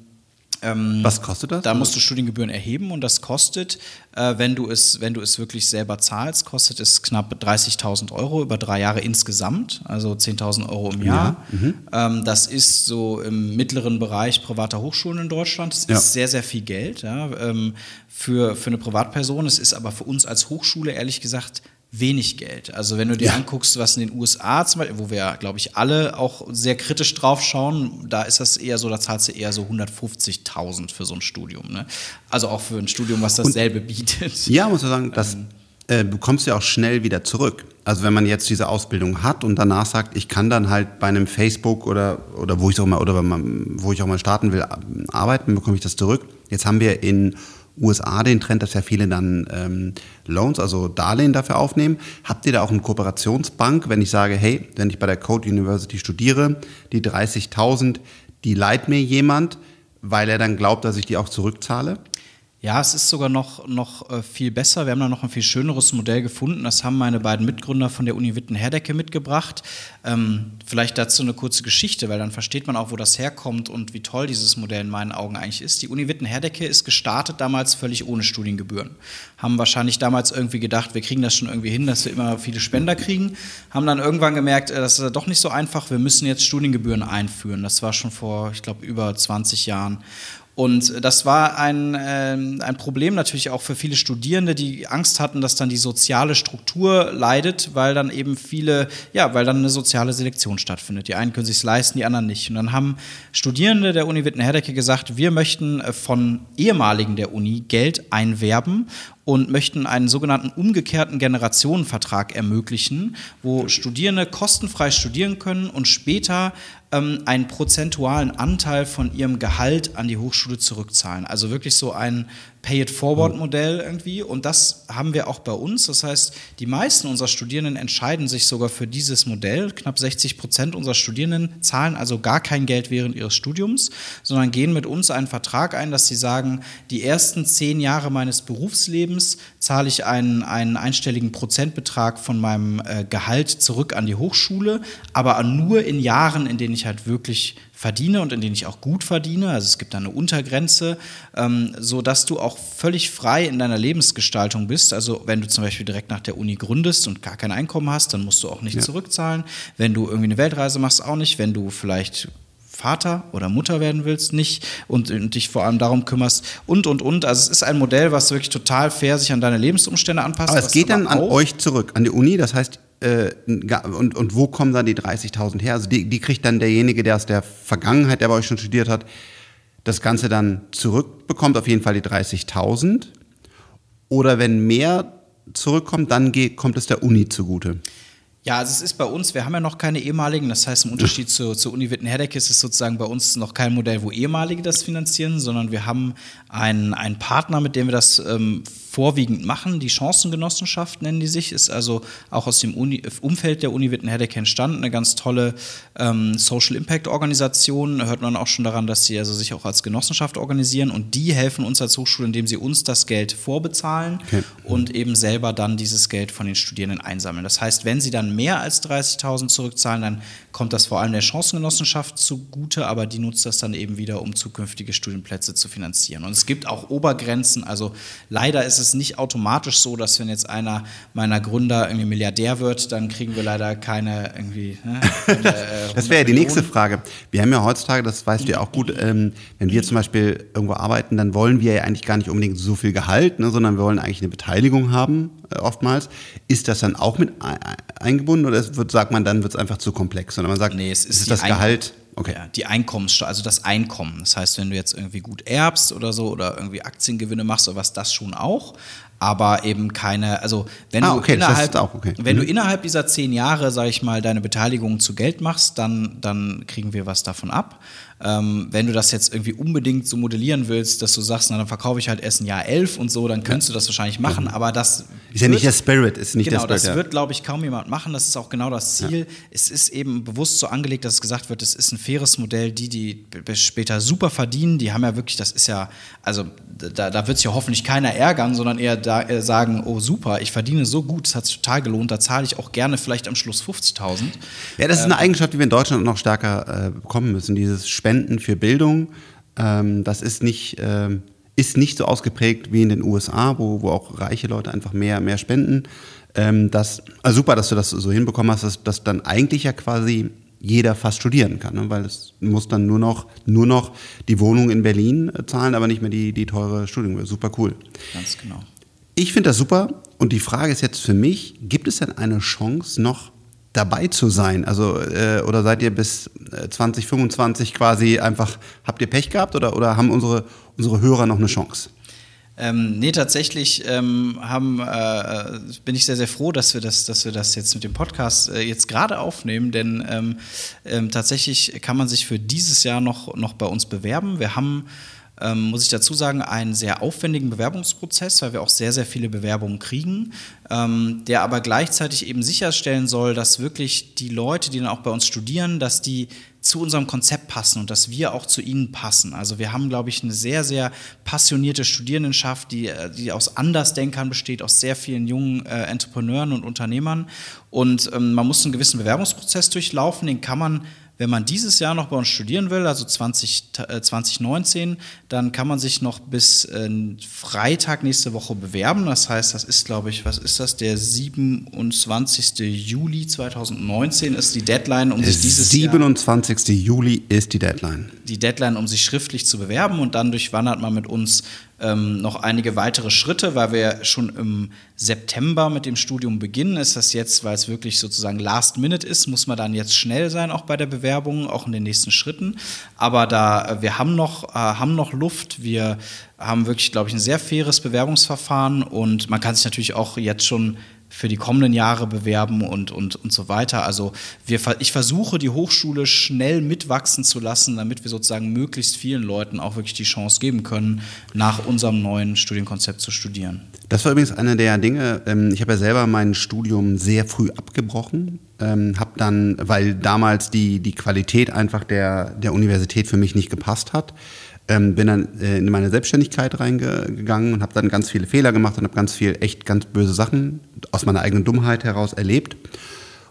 ähm, Was kostet das? Da musst du Studiengebühren erheben und das kostet, äh, wenn, du es, wenn du es wirklich selber zahlst, kostet es knapp 30.000 Euro über drei Jahre insgesamt, also 10.000 Euro im Jahr. Ja. Mhm. Ähm, das ist so im mittleren Bereich privater Hochschulen in Deutschland. Das ja. ist sehr, sehr viel Geld ja, ähm, für, für eine Privatperson. Es ist aber für uns als Hochschule ehrlich gesagt wenig Geld. Also wenn du dir ja. anguckst, was in den USA zum Beispiel, wo wir, glaube ich, alle auch sehr kritisch drauf schauen, da ist das eher so, da zahlst du eher so 150.000 für so ein Studium. Ne? Also auch für ein Studium, was dasselbe Und, bietet. Ja, muss man sagen, das ähm, äh, bekommst du ja auch schnell wieder zurück. Also wenn man jetzt diese Ausbildung hat und danach sagt, ich kann dann halt bei einem Facebook oder, oder wo ich auch mal oder wo ich auch mal starten will, arbeiten, bekomme ich das zurück. Jetzt haben wir in USA den Trend, dass ja viele dann ähm, Loans, also Darlehen dafür aufnehmen. Habt ihr da auch eine Kooperationsbank, wenn ich sage, hey, wenn ich bei der Code University studiere, die 30.000, die leiht mir jemand, weil er dann glaubt, dass ich die auch zurückzahle? Ja, es ist sogar noch, noch äh, viel besser. Wir haben da noch ein viel schöneres Modell gefunden. Das haben meine beiden Mitgründer von der Uni Witten-Herdecke mitgebracht. Ähm, vielleicht dazu eine kurze Geschichte, weil dann versteht man auch, wo das herkommt und wie toll dieses Modell in meinen Augen eigentlich ist. Die Uni Witten-Herdecke ist gestartet damals völlig ohne Studiengebühren. Haben wahrscheinlich damals irgendwie gedacht, wir kriegen das schon irgendwie hin, dass wir immer viele Spender kriegen. Haben dann irgendwann gemerkt, äh, das ist doch nicht so einfach. Wir müssen jetzt Studiengebühren einführen. Das war schon vor, ich glaube, über 20 Jahren. Und das war ein, äh, ein Problem natürlich auch für viele Studierende, die Angst hatten, dass dann die soziale Struktur leidet, weil dann eben viele, ja, weil dann eine soziale Selektion stattfindet. Die einen können sich leisten, die anderen nicht. Und dann haben Studierende der Uni Witten-Herdecke gesagt, wir möchten äh, von ehemaligen der Uni Geld einwerben und möchten einen sogenannten umgekehrten Generationenvertrag ermöglichen, wo Studierende kostenfrei studieren können und später ähm, einen prozentualen Anteil von ihrem Gehalt an die Hochschule zurückzahlen. Also wirklich so ein Pay-it-forward-Modell irgendwie. Und das haben wir auch bei uns. Das heißt, die meisten unserer Studierenden entscheiden sich sogar für dieses Modell. Knapp 60 Prozent unserer Studierenden zahlen also gar kein Geld während ihres Studiums, sondern gehen mit uns einen Vertrag ein, dass sie sagen, die ersten zehn Jahre meines Berufslebens zahle ich einen, einen einstelligen Prozentbetrag von meinem äh, Gehalt zurück an die Hochschule, aber nur in Jahren, in denen ich halt wirklich verdiene und in denen ich auch gut verdiene. Also es gibt da eine Untergrenze, ähm, so dass du auch völlig frei in deiner Lebensgestaltung bist. Also wenn du zum Beispiel direkt nach der Uni gründest und gar kein Einkommen hast, dann musst du auch nicht ja. zurückzahlen. Wenn du irgendwie eine Weltreise machst, auch nicht. Wenn du vielleicht Vater oder Mutter werden willst, nicht und, und, dich vor allem darum kümmerst und und und. Also es ist ein Modell, was wirklich total fair sich an deine Lebensumstände anpasst. Aber es geht dann an euch zurück, an die Uni. Das heißt, äh, und, und wo kommen dann die 30.000 her? Also die, die kriegt dann derjenige, der aus der Vergangenheit, der bei euch schon studiert hat, das Ganze dann zurückbekommt, auf jeden Fall die 30.000. Oder wenn mehr zurückkommt, dann geht, kommt es der Uni zugute. Ja, also es ist bei uns, wir haben ja noch keine ehemaligen, das heißt im Unterschied zu, zur Uni Witten-Herdecke ist es sozusagen bei uns noch kein Modell, wo ehemalige das finanzieren, sondern wir haben einen, einen Partner, mit dem wir das ähm, vorwiegend machen. Die Chancengenossenschaft nennen die sich, ist also auch aus dem Uni Umfeld der Uni Witten-Herdecke entstanden, eine ganz tolle ähm, Social Impact Organisation, hört man auch schon daran, dass sie also sich auch als Genossenschaft organisieren und die helfen uns als Hochschule, indem sie uns das Geld vorbezahlen okay. und eben selber dann dieses Geld von den Studierenden einsammeln. Das heißt, wenn sie dann mehr als 30.000 zurückzahlen, dann kommt das vor allem der Chancengenossenschaft zugute, aber die nutzt das dann eben wieder, um zukünftige Studienplätze zu finanzieren. Und es gibt auch Obergrenzen, also leider ist es nicht automatisch so, dass wenn jetzt einer meiner Gründer irgendwie Milliardär wird, dann kriegen wir leider keine irgendwie. Ne, keine, äh, das wäre ja die nächste Frage. Wir haben ja heutzutage, das weißt du ja auch gut, ähm, wenn wir zum Beispiel irgendwo arbeiten, dann wollen wir ja eigentlich gar nicht unbedingt so viel Gehalt, ne, sondern wir wollen eigentlich eine Beteiligung haben, äh, oftmals. Ist das dann auch mit eingebunden? eingebunden oder wird, sagt man, dann wird es einfach zu komplex, sondern man sagt, nee, es ist, ist das Gehalt. Okay. Ja, die Einkommenssteuer, also das Einkommen. Das heißt, wenn du jetzt irgendwie gut erbst oder so oder irgendwie Aktiengewinne machst oder was, das schon auch. Aber eben keine, also wenn, ah, okay, du, innerhalb, okay. wenn mhm. du innerhalb dieser zehn Jahre, sage ich mal, deine Beteiligung zu Geld machst, dann, dann kriegen wir was davon ab. Ähm, wenn du das jetzt irgendwie unbedingt so modellieren willst, dass du sagst, na, dann verkaufe ich halt erst ein Jahr elf und so, dann könntest ja. du das wahrscheinlich machen, mhm. aber das ist ja nicht der Spirit, ist nicht genau, der Spirit. Genau, das wird, glaube ich, kaum jemand machen. Das ist auch genau das Ziel. Ja. Es ist eben bewusst so angelegt, dass es gesagt wird, es ist ein faires Modell. Die, die später super verdienen, die haben ja wirklich, das ist ja, also da, da wird sich ja hoffentlich keiner ärgern, sondern eher da, sagen, oh super, ich verdiene so gut, es hat sich total gelohnt, da zahle ich auch gerne vielleicht am Schluss 50.000. Ja, das ist eine ähm, Eigenschaft, die wir in Deutschland noch stärker äh, bekommen müssen, dieses Spenden für Bildung. Ähm, das ist nicht, äh, ist nicht so ausgeprägt wie in den USA, wo, wo auch reiche Leute einfach mehr, mehr spenden. Ähm, das, also super, dass du das so hinbekommen hast, dass, dass dann eigentlich ja quasi jeder fast studieren kann, ne? weil es muss dann nur noch, nur noch die Wohnung in Berlin äh, zahlen, aber nicht mehr die, die teure Studium. Super cool. Ganz genau. Ich finde das super und die Frage ist jetzt für mich, gibt es denn eine Chance noch dabei zu sein? Also äh, oder seid ihr bis 2025 äh, quasi einfach, habt ihr Pech gehabt oder, oder haben unsere, unsere Hörer noch eine Chance? Ähm, nee, tatsächlich ähm, haben, äh, bin ich sehr, sehr froh, dass wir das, dass wir das jetzt mit dem Podcast äh, jetzt gerade aufnehmen, denn ähm, ähm tatsächlich kann man sich für dieses Jahr noch, noch bei uns bewerben. Wir haben ähm, muss ich dazu sagen, einen sehr aufwendigen Bewerbungsprozess, weil wir auch sehr, sehr viele Bewerbungen kriegen, ähm, der aber gleichzeitig eben sicherstellen soll, dass wirklich die Leute, die dann auch bei uns studieren, dass die zu unserem Konzept passen und dass wir auch zu ihnen passen. Also wir haben, glaube ich, eine sehr, sehr passionierte Studierendenschaft, die, äh, die aus Andersdenkern besteht, aus sehr vielen jungen äh, Entrepreneuren und Unternehmern. Und ähm, man muss einen gewissen Bewerbungsprozess durchlaufen, den kann man wenn man dieses Jahr noch bei uns studieren will, also 20, äh, 2019, dann kann man sich noch bis äh, Freitag nächste Woche bewerben. Das heißt, das ist, glaube ich, was ist das? Der 27. Juli 2019 ist die Deadline, um sich dieses 27. Jahr, Juli ist die Deadline. Die Deadline, um sich schriftlich zu bewerben und dann durchwandert man mit uns ähm, noch einige weitere Schritte, weil wir schon im September mit dem Studium beginnen. Ist das jetzt, weil es wirklich sozusagen Last Minute ist, muss man dann jetzt schnell sein, auch bei der Bewerbung, auch in den nächsten Schritten. Aber da äh, wir haben noch, äh, haben noch Luft. Wir haben wirklich, glaube ich, ein sehr faires Bewerbungsverfahren und man kann sich natürlich auch jetzt schon für die kommenden Jahre bewerben und, und, und so weiter. Also wir, ich versuche, die Hochschule schnell mitwachsen zu lassen, damit wir sozusagen möglichst vielen Leuten auch wirklich die Chance geben können, nach unserem neuen Studienkonzept zu studieren. Das war übrigens eine der Dinge, ähm, ich habe ja selber mein Studium sehr früh abgebrochen, ähm, habe dann, weil damals die, die Qualität einfach der, der Universität für mich nicht gepasst hat, ähm, bin dann äh, in meine Selbstständigkeit reingegangen und habe dann ganz viele Fehler gemacht und habe ganz viel, echt ganz böse Sachen aus meiner eigenen Dummheit heraus erlebt.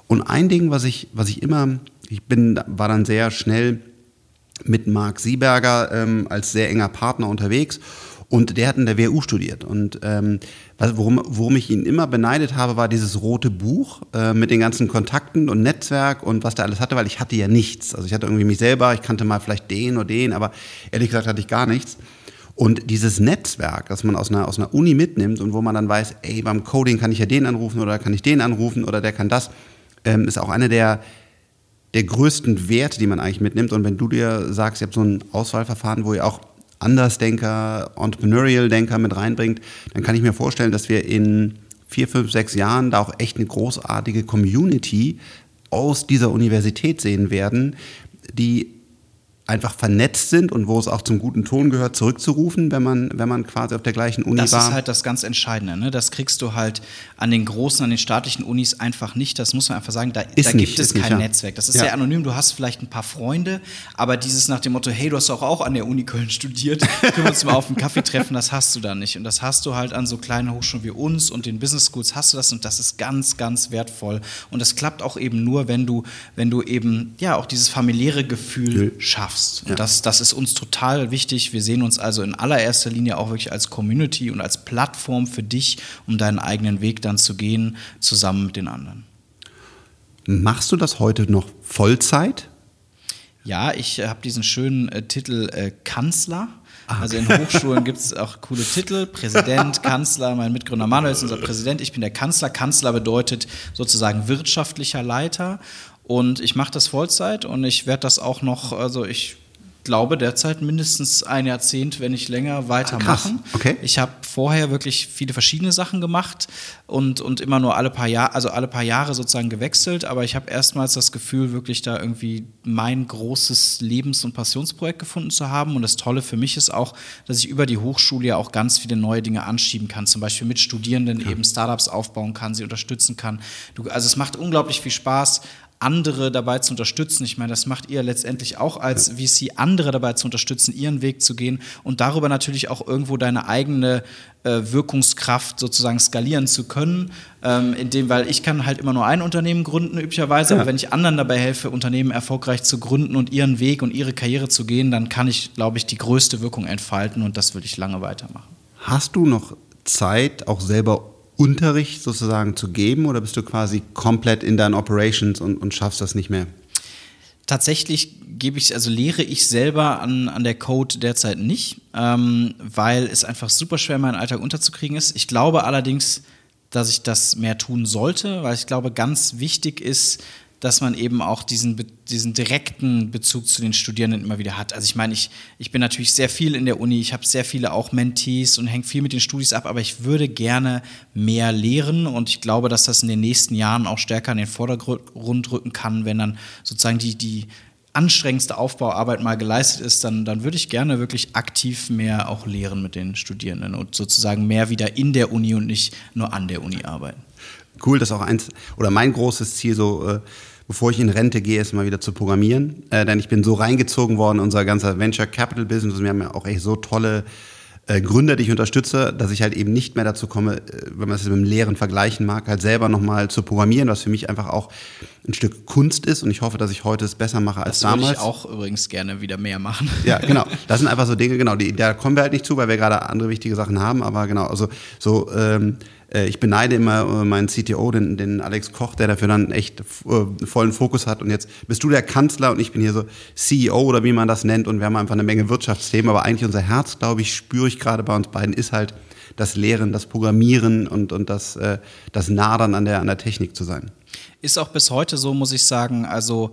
Und ein Ding, was ich, was ich immer, ich bin, war dann sehr schnell mit Marc Sieberger ähm, als sehr enger Partner unterwegs und der hat in der WU studiert. Und ähm, worum, worum ich ihn immer beneidet habe, war dieses rote Buch äh, mit den ganzen Kontakten und Netzwerk und was der alles hatte, weil ich hatte ja nichts. Also ich hatte irgendwie mich selber, ich kannte mal vielleicht den oder den, aber ehrlich gesagt hatte ich gar nichts. Und dieses Netzwerk, das man aus einer, aus einer Uni mitnimmt und wo man dann weiß, ey, beim Coding kann ich ja den anrufen oder kann ich den anrufen oder der kann das, ähm, ist auch eine der, der größten Werte, die man eigentlich mitnimmt. Und wenn du dir sagst, ihr habt so ein Auswahlverfahren, wo ihr auch Andersdenker, Entrepreneurial-Denker mit reinbringt, dann kann ich mir vorstellen, dass wir in vier, fünf, sechs Jahren da auch echt eine großartige Community aus dieser Universität sehen werden, die einfach vernetzt sind und wo es auch zum guten Ton gehört, zurückzurufen, wenn man, wenn man quasi auf der gleichen Uni das war. Das ist halt das ganz Entscheidende. Ne? Das kriegst du halt an den großen, an den staatlichen Unis einfach nicht. Das muss man einfach sagen. Da, da nicht, gibt es kein nicht, ja. Netzwerk. Das ist ja. sehr anonym. Du hast vielleicht ein paar Freunde, aber dieses nach dem Motto, hey, du hast doch auch an der Uni Köln studiert, können wir uns mal auf einen Kaffee treffen, das hast du da nicht. Und das hast du halt an so kleinen Hochschulen wie uns und den Business Schools hast du das und das ist ganz, ganz wertvoll. Und das klappt auch eben nur, wenn du, wenn du eben ja auch dieses familiäre Gefühl schaffst. Und ja. das, das ist uns total wichtig. Wir sehen uns also in allererster Linie auch wirklich als Community und als Plattform für dich, um deinen eigenen Weg dann zu gehen, zusammen mit den anderen. Machst du das heute noch Vollzeit? Ja, ich äh, habe diesen schönen äh, Titel äh, Kanzler. Ah, also in Hochschulen gibt es auch coole Titel. Präsident, Kanzler, mein Mitgründer Manuel ist unser Präsident. Ich bin der Kanzler. Kanzler bedeutet sozusagen wirtschaftlicher Leiter. Und ich mache das Vollzeit und ich werde das auch noch, also ich glaube derzeit mindestens ein Jahrzehnt, wenn nicht länger, weitermachen. Krass. Okay. Ich habe vorher wirklich viele verschiedene Sachen gemacht und, und immer nur alle paar Jahre, also alle paar Jahre sozusagen gewechselt, aber ich habe erstmals das Gefühl, wirklich da irgendwie mein großes Lebens- und Passionsprojekt gefunden zu haben. Und das Tolle für mich ist auch, dass ich über die Hochschule ja auch ganz viele neue Dinge anschieben kann, zum Beispiel mit Studierenden ja. eben Startups aufbauen kann, sie unterstützen kann. Du, also es macht unglaublich viel Spaß, andere dabei zu unterstützen. Ich meine, das macht ihr letztendlich auch als VC, andere dabei zu unterstützen, ihren Weg zu gehen und darüber natürlich auch irgendwo deine eigene äh, Wirkungskraft sozusagen skalieren zu können. Ähm, indem, weil ich kann halt immer nur ein Unternehmen gründen, üblicherweise, ja. aber wenn ich anderen dabei helfe, Unternehmen erfolgreich zu gründen und ihren Weg und ihre Karriere zu gehen, dann kann ich, glaube ich, die größte Wirkung entfalten und das würde ich lange weitermachen. Hast du noch Zeit, auch selber Unterricht sozusagen zu geben oder bist du quasi komplett in deinen Operations und, und schaffst das nicht mehr? Tatsächlich gebe ich, also lehre ich selber an, an der Code derzeit nicht, ähm, weil es einfach super schwer in meinen Alltag unterzukriegen ist. Ich glaube allerdings, dass ich das mehr tun sollte, weil ich glaube, ganz wichtig ist, dass man eben auch diesen, diesen direkten Bezug zu den Studierenden immer wieder hat. Also ich meine, ich, ich bin natürlich sehr viel in der Uni, ich habe sehr viele auch Mentees und hänge viel mit den Studis ab, aber ich würde gerne mehr lehren und ich glaube, dass das in den nächsten Jahren auch stärker in den Vordergrund rücken kann, wenn dann sozusagen die, die anstrengendste Aufbauarbeit mal geleistet ist, dann, dann würde ich gerne wirklich aktiv mehr auch lehren mit den Studierenden und sozusagen mehr wieder in der Uni und nicht nur an der Uni arbeiten. Cool, das ist auch eins oder mein großes Ziel so äh bevor ich in Rente gehe, ist mal wieder zu programmieren. Äh, denn ich bin so reingezogen worden, unser ganzer Venture Capital Business. Wir haben ja auch echt so tolle äh, Gründer, die ich unterstütze, dass ich halt eben nicht mehr dazu komme, äh, wenn man es mit dem Lehren vergleichen mag, halt selber nochmal zu programmieren, was für mich einfach auch ein Stück Kunst ist und ich hoffe, dass ich heute es besser mache als das damals. Das würde ich auch übrigens gerne wieder mehr machen. Ja, genau. Das sind einfach so Dinge, genau, die, da kommen wir halt nicht zu, weil wir gerade andere wichtige Sachen haben, aber genau, also so ähm, äh, ich beneide immer äh, meinen CTO, den, den Alex Koch, der dafür dann echt äh, vollen Fokus hat. Und jetzt bist du der Kanzler und ich bin hier so CEO oder wie man das nennt. Und wir haben einfach eine Menge Wirtschaftsthemen. Aber eigentlich unser Herz, glaube ich, spüre ich gerade bei uns beiden, ist halt das Lehren, das Programmieren und, und das, das Nadern an der, an der Technik zu sein. Ist auch bis heute so, muss ich sagen. Also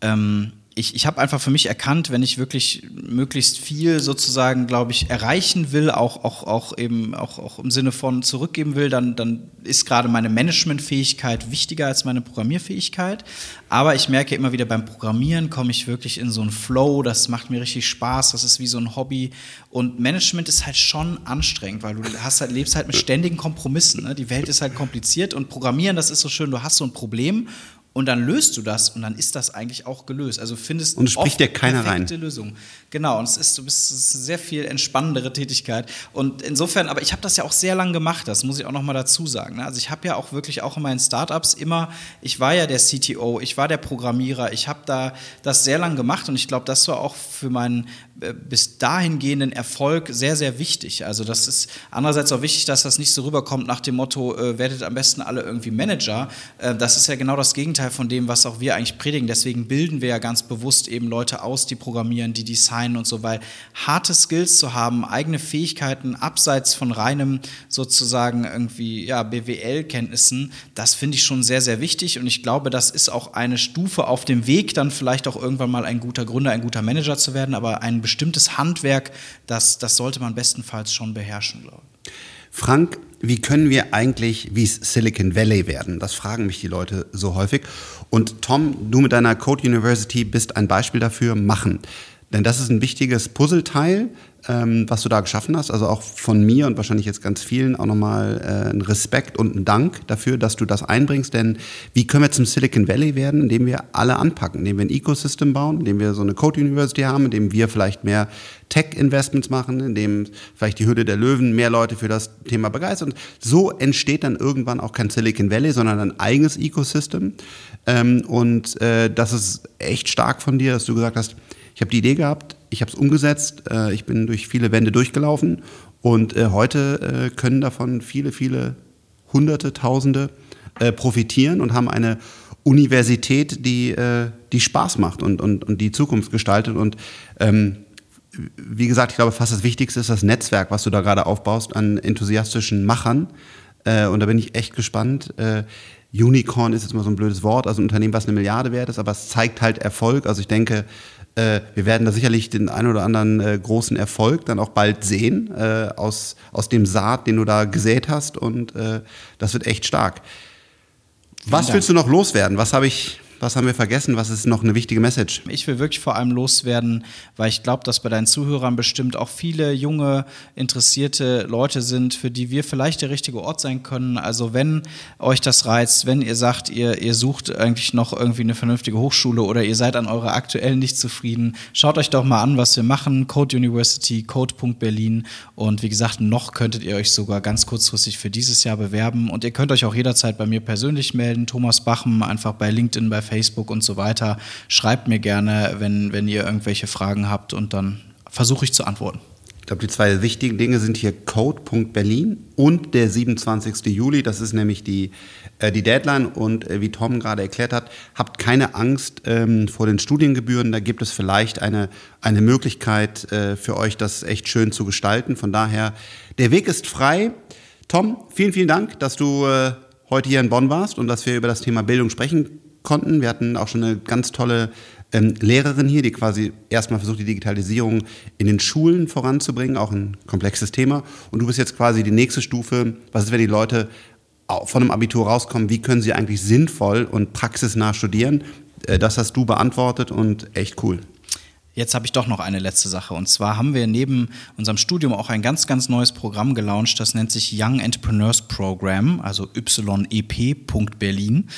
ähm ich, ich habe einfach für mich erkannt, wenn ich wirklich möglichst viel sozusagen, glaube ich, erreichen will, auch, auch, auch eben auch, auch im Sinne von zurückgeben will, dann, dann ist gerade meine Managementfähigkeit wichtiger als meine Programmierfähigkeit. Aber ich merke immer wieder beim Programmieren komme ich wirklich in so einen Flow, das macht mir richtig Spaß, das ist wie so ein Hobby. Und Management ist halt schon anstrengend, weil du hast halt, lebst halt mit ständigen Kompromissen. Ne? Die Welt ist halt kompliziert und Programmieren, das ist so schön, du hast so ein Problem und dann löst du das und dann ist das eigentlich auch gelöst. Also findest und es spricht dir keiner rein. Lösung. Genau, und es ist, du bist, es ist eine sehr viel entspannendere Tätigkeit. Und insofern, aber ich habe das ja auch sehr lange gemacht, das muss ich auch nochmal dazu sagen. Ne? Also ich habe ja auch wirklich auch in meinen Startups immer, ich war ja der CTO, ich war der Programmierer, ich habe da das sehr lange gemacht und ich glaube, das war auch für meinen bis dahin gehenden Erfolg sehr, sehr wichtig. Also das ist andererseits auch wichtig, dass das nicht so rüberkommt nach dem Motto, äh, werdet am besten alle irgendwie Manager. Äh, das ist ja genau das Gegenteil von dem, was auch wir eigentlich predigen. Deswegen bilden wir ja ganz bewusst eben Leute aus, die programmieren, die designen Design und so, weil harte Skills zu haben, eigene Fähigkeiten abseits von reinem sozusagen irgendwie ja, BWL-Kenntnissen, das finde ich schon sehr, sehr wichtig und ich glaube, das ist auch eine Stufe auf dem Weg, dann vielleicht auch irgendwann mal ein guter Gründer, ein guter Manager zu werden, aber ein bestimmtes Handwerk, das, das sollte man bestenfalls schon beherrschen, glaube ich. Frank, wie können wir eigentlich wie Silicon Valley werden? Das fragen mich die Leute so häufig. Und Tom, du mit deiner Code University bist ein Beispiel dafür, machen. Denn das ist ein wichtiges Puzzleteil, ähm, was du da geschaffen hast. Also auch von mir und wahrscheinlich jetzt ganz vielen auch nochmal äh, ein Respekt und ein Dank dafür, dass du das einbringst. Denn wie können wir zum Silicon Valley werden, indem wir alle anpacken, indem wir ein Ecosystem bauen, indem wir so eine Code University haben, indem wir vielleicht mehr Tech-Investments machen, indem vielleicht die Hürde der Löwen mehr Leute für das Thema begeistern. So entsteht dann irgendwann auch kein Silicon Valley, sondern ein eigenes Ecosystem. Ähm, und äh, das ist echt stark von dir, dass du gesagt hast, ich habe die Idee gehabt, ich habe es umgesetzt, äh, ich bin durch viele Wände durchgelaufen und äh, heute äh, können davon viele, viele Hunderte, Tausende äh, profitieren und haben eine Universität, die, äh, die Spaß macht und, und, und die Zukunft gestaltet. Und ähm, wie gesagt, ich glaube, fast das Wichtigste ist das Netzwerk, was du da gerade aufbaust an enthusiastischen Machern. Äh, und da bin ich echt gespannt. Unicorn ist jetzt mal so ein blödes Wort, also ein Unternehmen, was eine Milliarde wert ist, aber es zeigt halt Erfolg. Also ich denke, äh, wir werden da sicherlich den einen oder anderen äh, großen Erfolg dann auch bald sehen äh, aus, aus dem Saat, den du da gesät hast. Und äh, das wird echt stark. Was willst du noch loswerden? Was habe ich was haben wir vergessen? Was ist noch eine wichtige Message? Ich will wirklich vor allem loswerden, weil ich glaube, dass bei deinen Zuhörern bestimmt auch viele junge, interessierte Leute sind, für die wir vielleicht der richtige Ort sein können. Also wenn euch das reizt, wenn ihr sagt, ihr, ihr sucht eigentlich noch irgendwie eine vernünftige Hochschule oder ihr seid an eurer aktuellen nicht zufrieden, schaut euch doch mal an, was wir machen. Code University, Code.berlin und wie gesagt, noch könntet ihr euch sogar ganz kurzfristig für dieses Jahr bewerben und ihr könnt euch auch jederzeit bei mir persönlich melden. Thomas Bachem, einfach bei LinkedIn, bei Facebook und so weiter. Schreibt mir gerne, wenn, wenn ihr irgendwelche Fragen habt und dann versuche ich zu antworten. Ich glaube, die zwei wichtigen Dinge sind hier Code.berlin und der 27. Juli. Das ist nämlich die, äh, die Deadline. Und äh, wie Tom gerade erklärt hat, habt keine Angst ähm, vor den Studiengebühren. Da gibt es vielleicht eine, eine Möglichkeit äh, für euch, das echt schön zu gestalten. Von daher, der Weg ist frei. Tom, vielen, vielen Dank, dass du äh, heute hier in Bonn warst und dass wir über das Thema Bildung sprechen konnten. Wir hatten auch schon eine ganz tolle ähm, Lehrerin hier, die quasi erstmal versucht, die Digitalisierung in den Schulen voranzubringen, auch ein komplexes Thema. Und du bist jetzt quasi die nächste Stufe. Was ist, wenn die Leute von einem Abitur rauskommen? Wie können sie eigentlich sinnvoll und praxisnah studieren? Äh, das hast du beantwortet und echt cool. Jetzt habe ich doch noch eine letzte Sache. Und zwar haben wir neben unserem Studium auch ein ganz, ganz neues Programm gelauncht. Das nennt sich Young Entrepreneurs Program, also YEP.Berlin.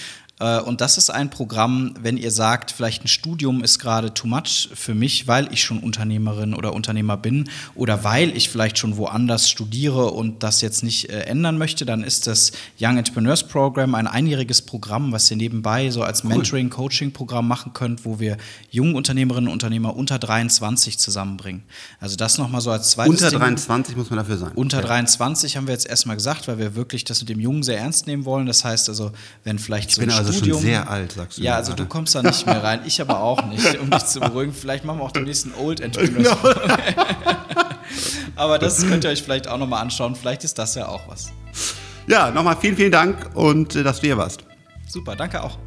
Äh, und das ist ein Programm, wenn ihr sagt, vielleicht ein Studium ist gerade too much für mich, weil ich schon Unternehmerin oder Unternehmer bin oder weil ich vielleicht schon woanders studiere und das jetzt nicht äh, ändern möchte, dann ist das Young Entrepreneurs Program ein einjähriges Programm, was ihr nebenbei so als Mentoring-Coaching-Programm machen könnt, wo wir jungen Unternehmerinnen und Unternehmer unter 23 zusammenbringen. Also das nochmal so als zweites Unter 23 Ding. muss man dafür sein. Unter okay. 23 haben wir jetzt erstmal gesagt, weil wir wirklich das mit dem Jungen sehr ernst nehmen wollen. Das heißt also, wenn vielleicht ich so ein also Studium, schon sehr alt, sagst du. Ja, also du kommst da nicht mehr rein. Ich aber auch nicht, um dich zu beruhigen. Vielleicht machen wir auch den nächsten Old Entrepreneurs. Genau. aber das könnt ihr euch vielleicht auch nochmal anschauen. Vielleicht ist das ja auch was. Ja, nochmal vielen, vielen Dank und äh, dass du hier warst. Super, danke auch.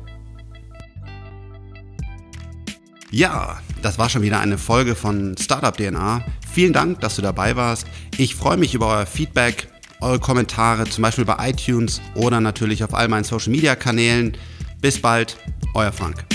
Ja, das war schon wieder eine Folge von Startup DNA. Vielen Dank, dass du dabei warst. Ich freue mich über euer Feedback, eure Kommentare, zum Beispiel bei iTunes oder natürlich auf all meinen Social Media Kanälen. Bis bald, euer Frank.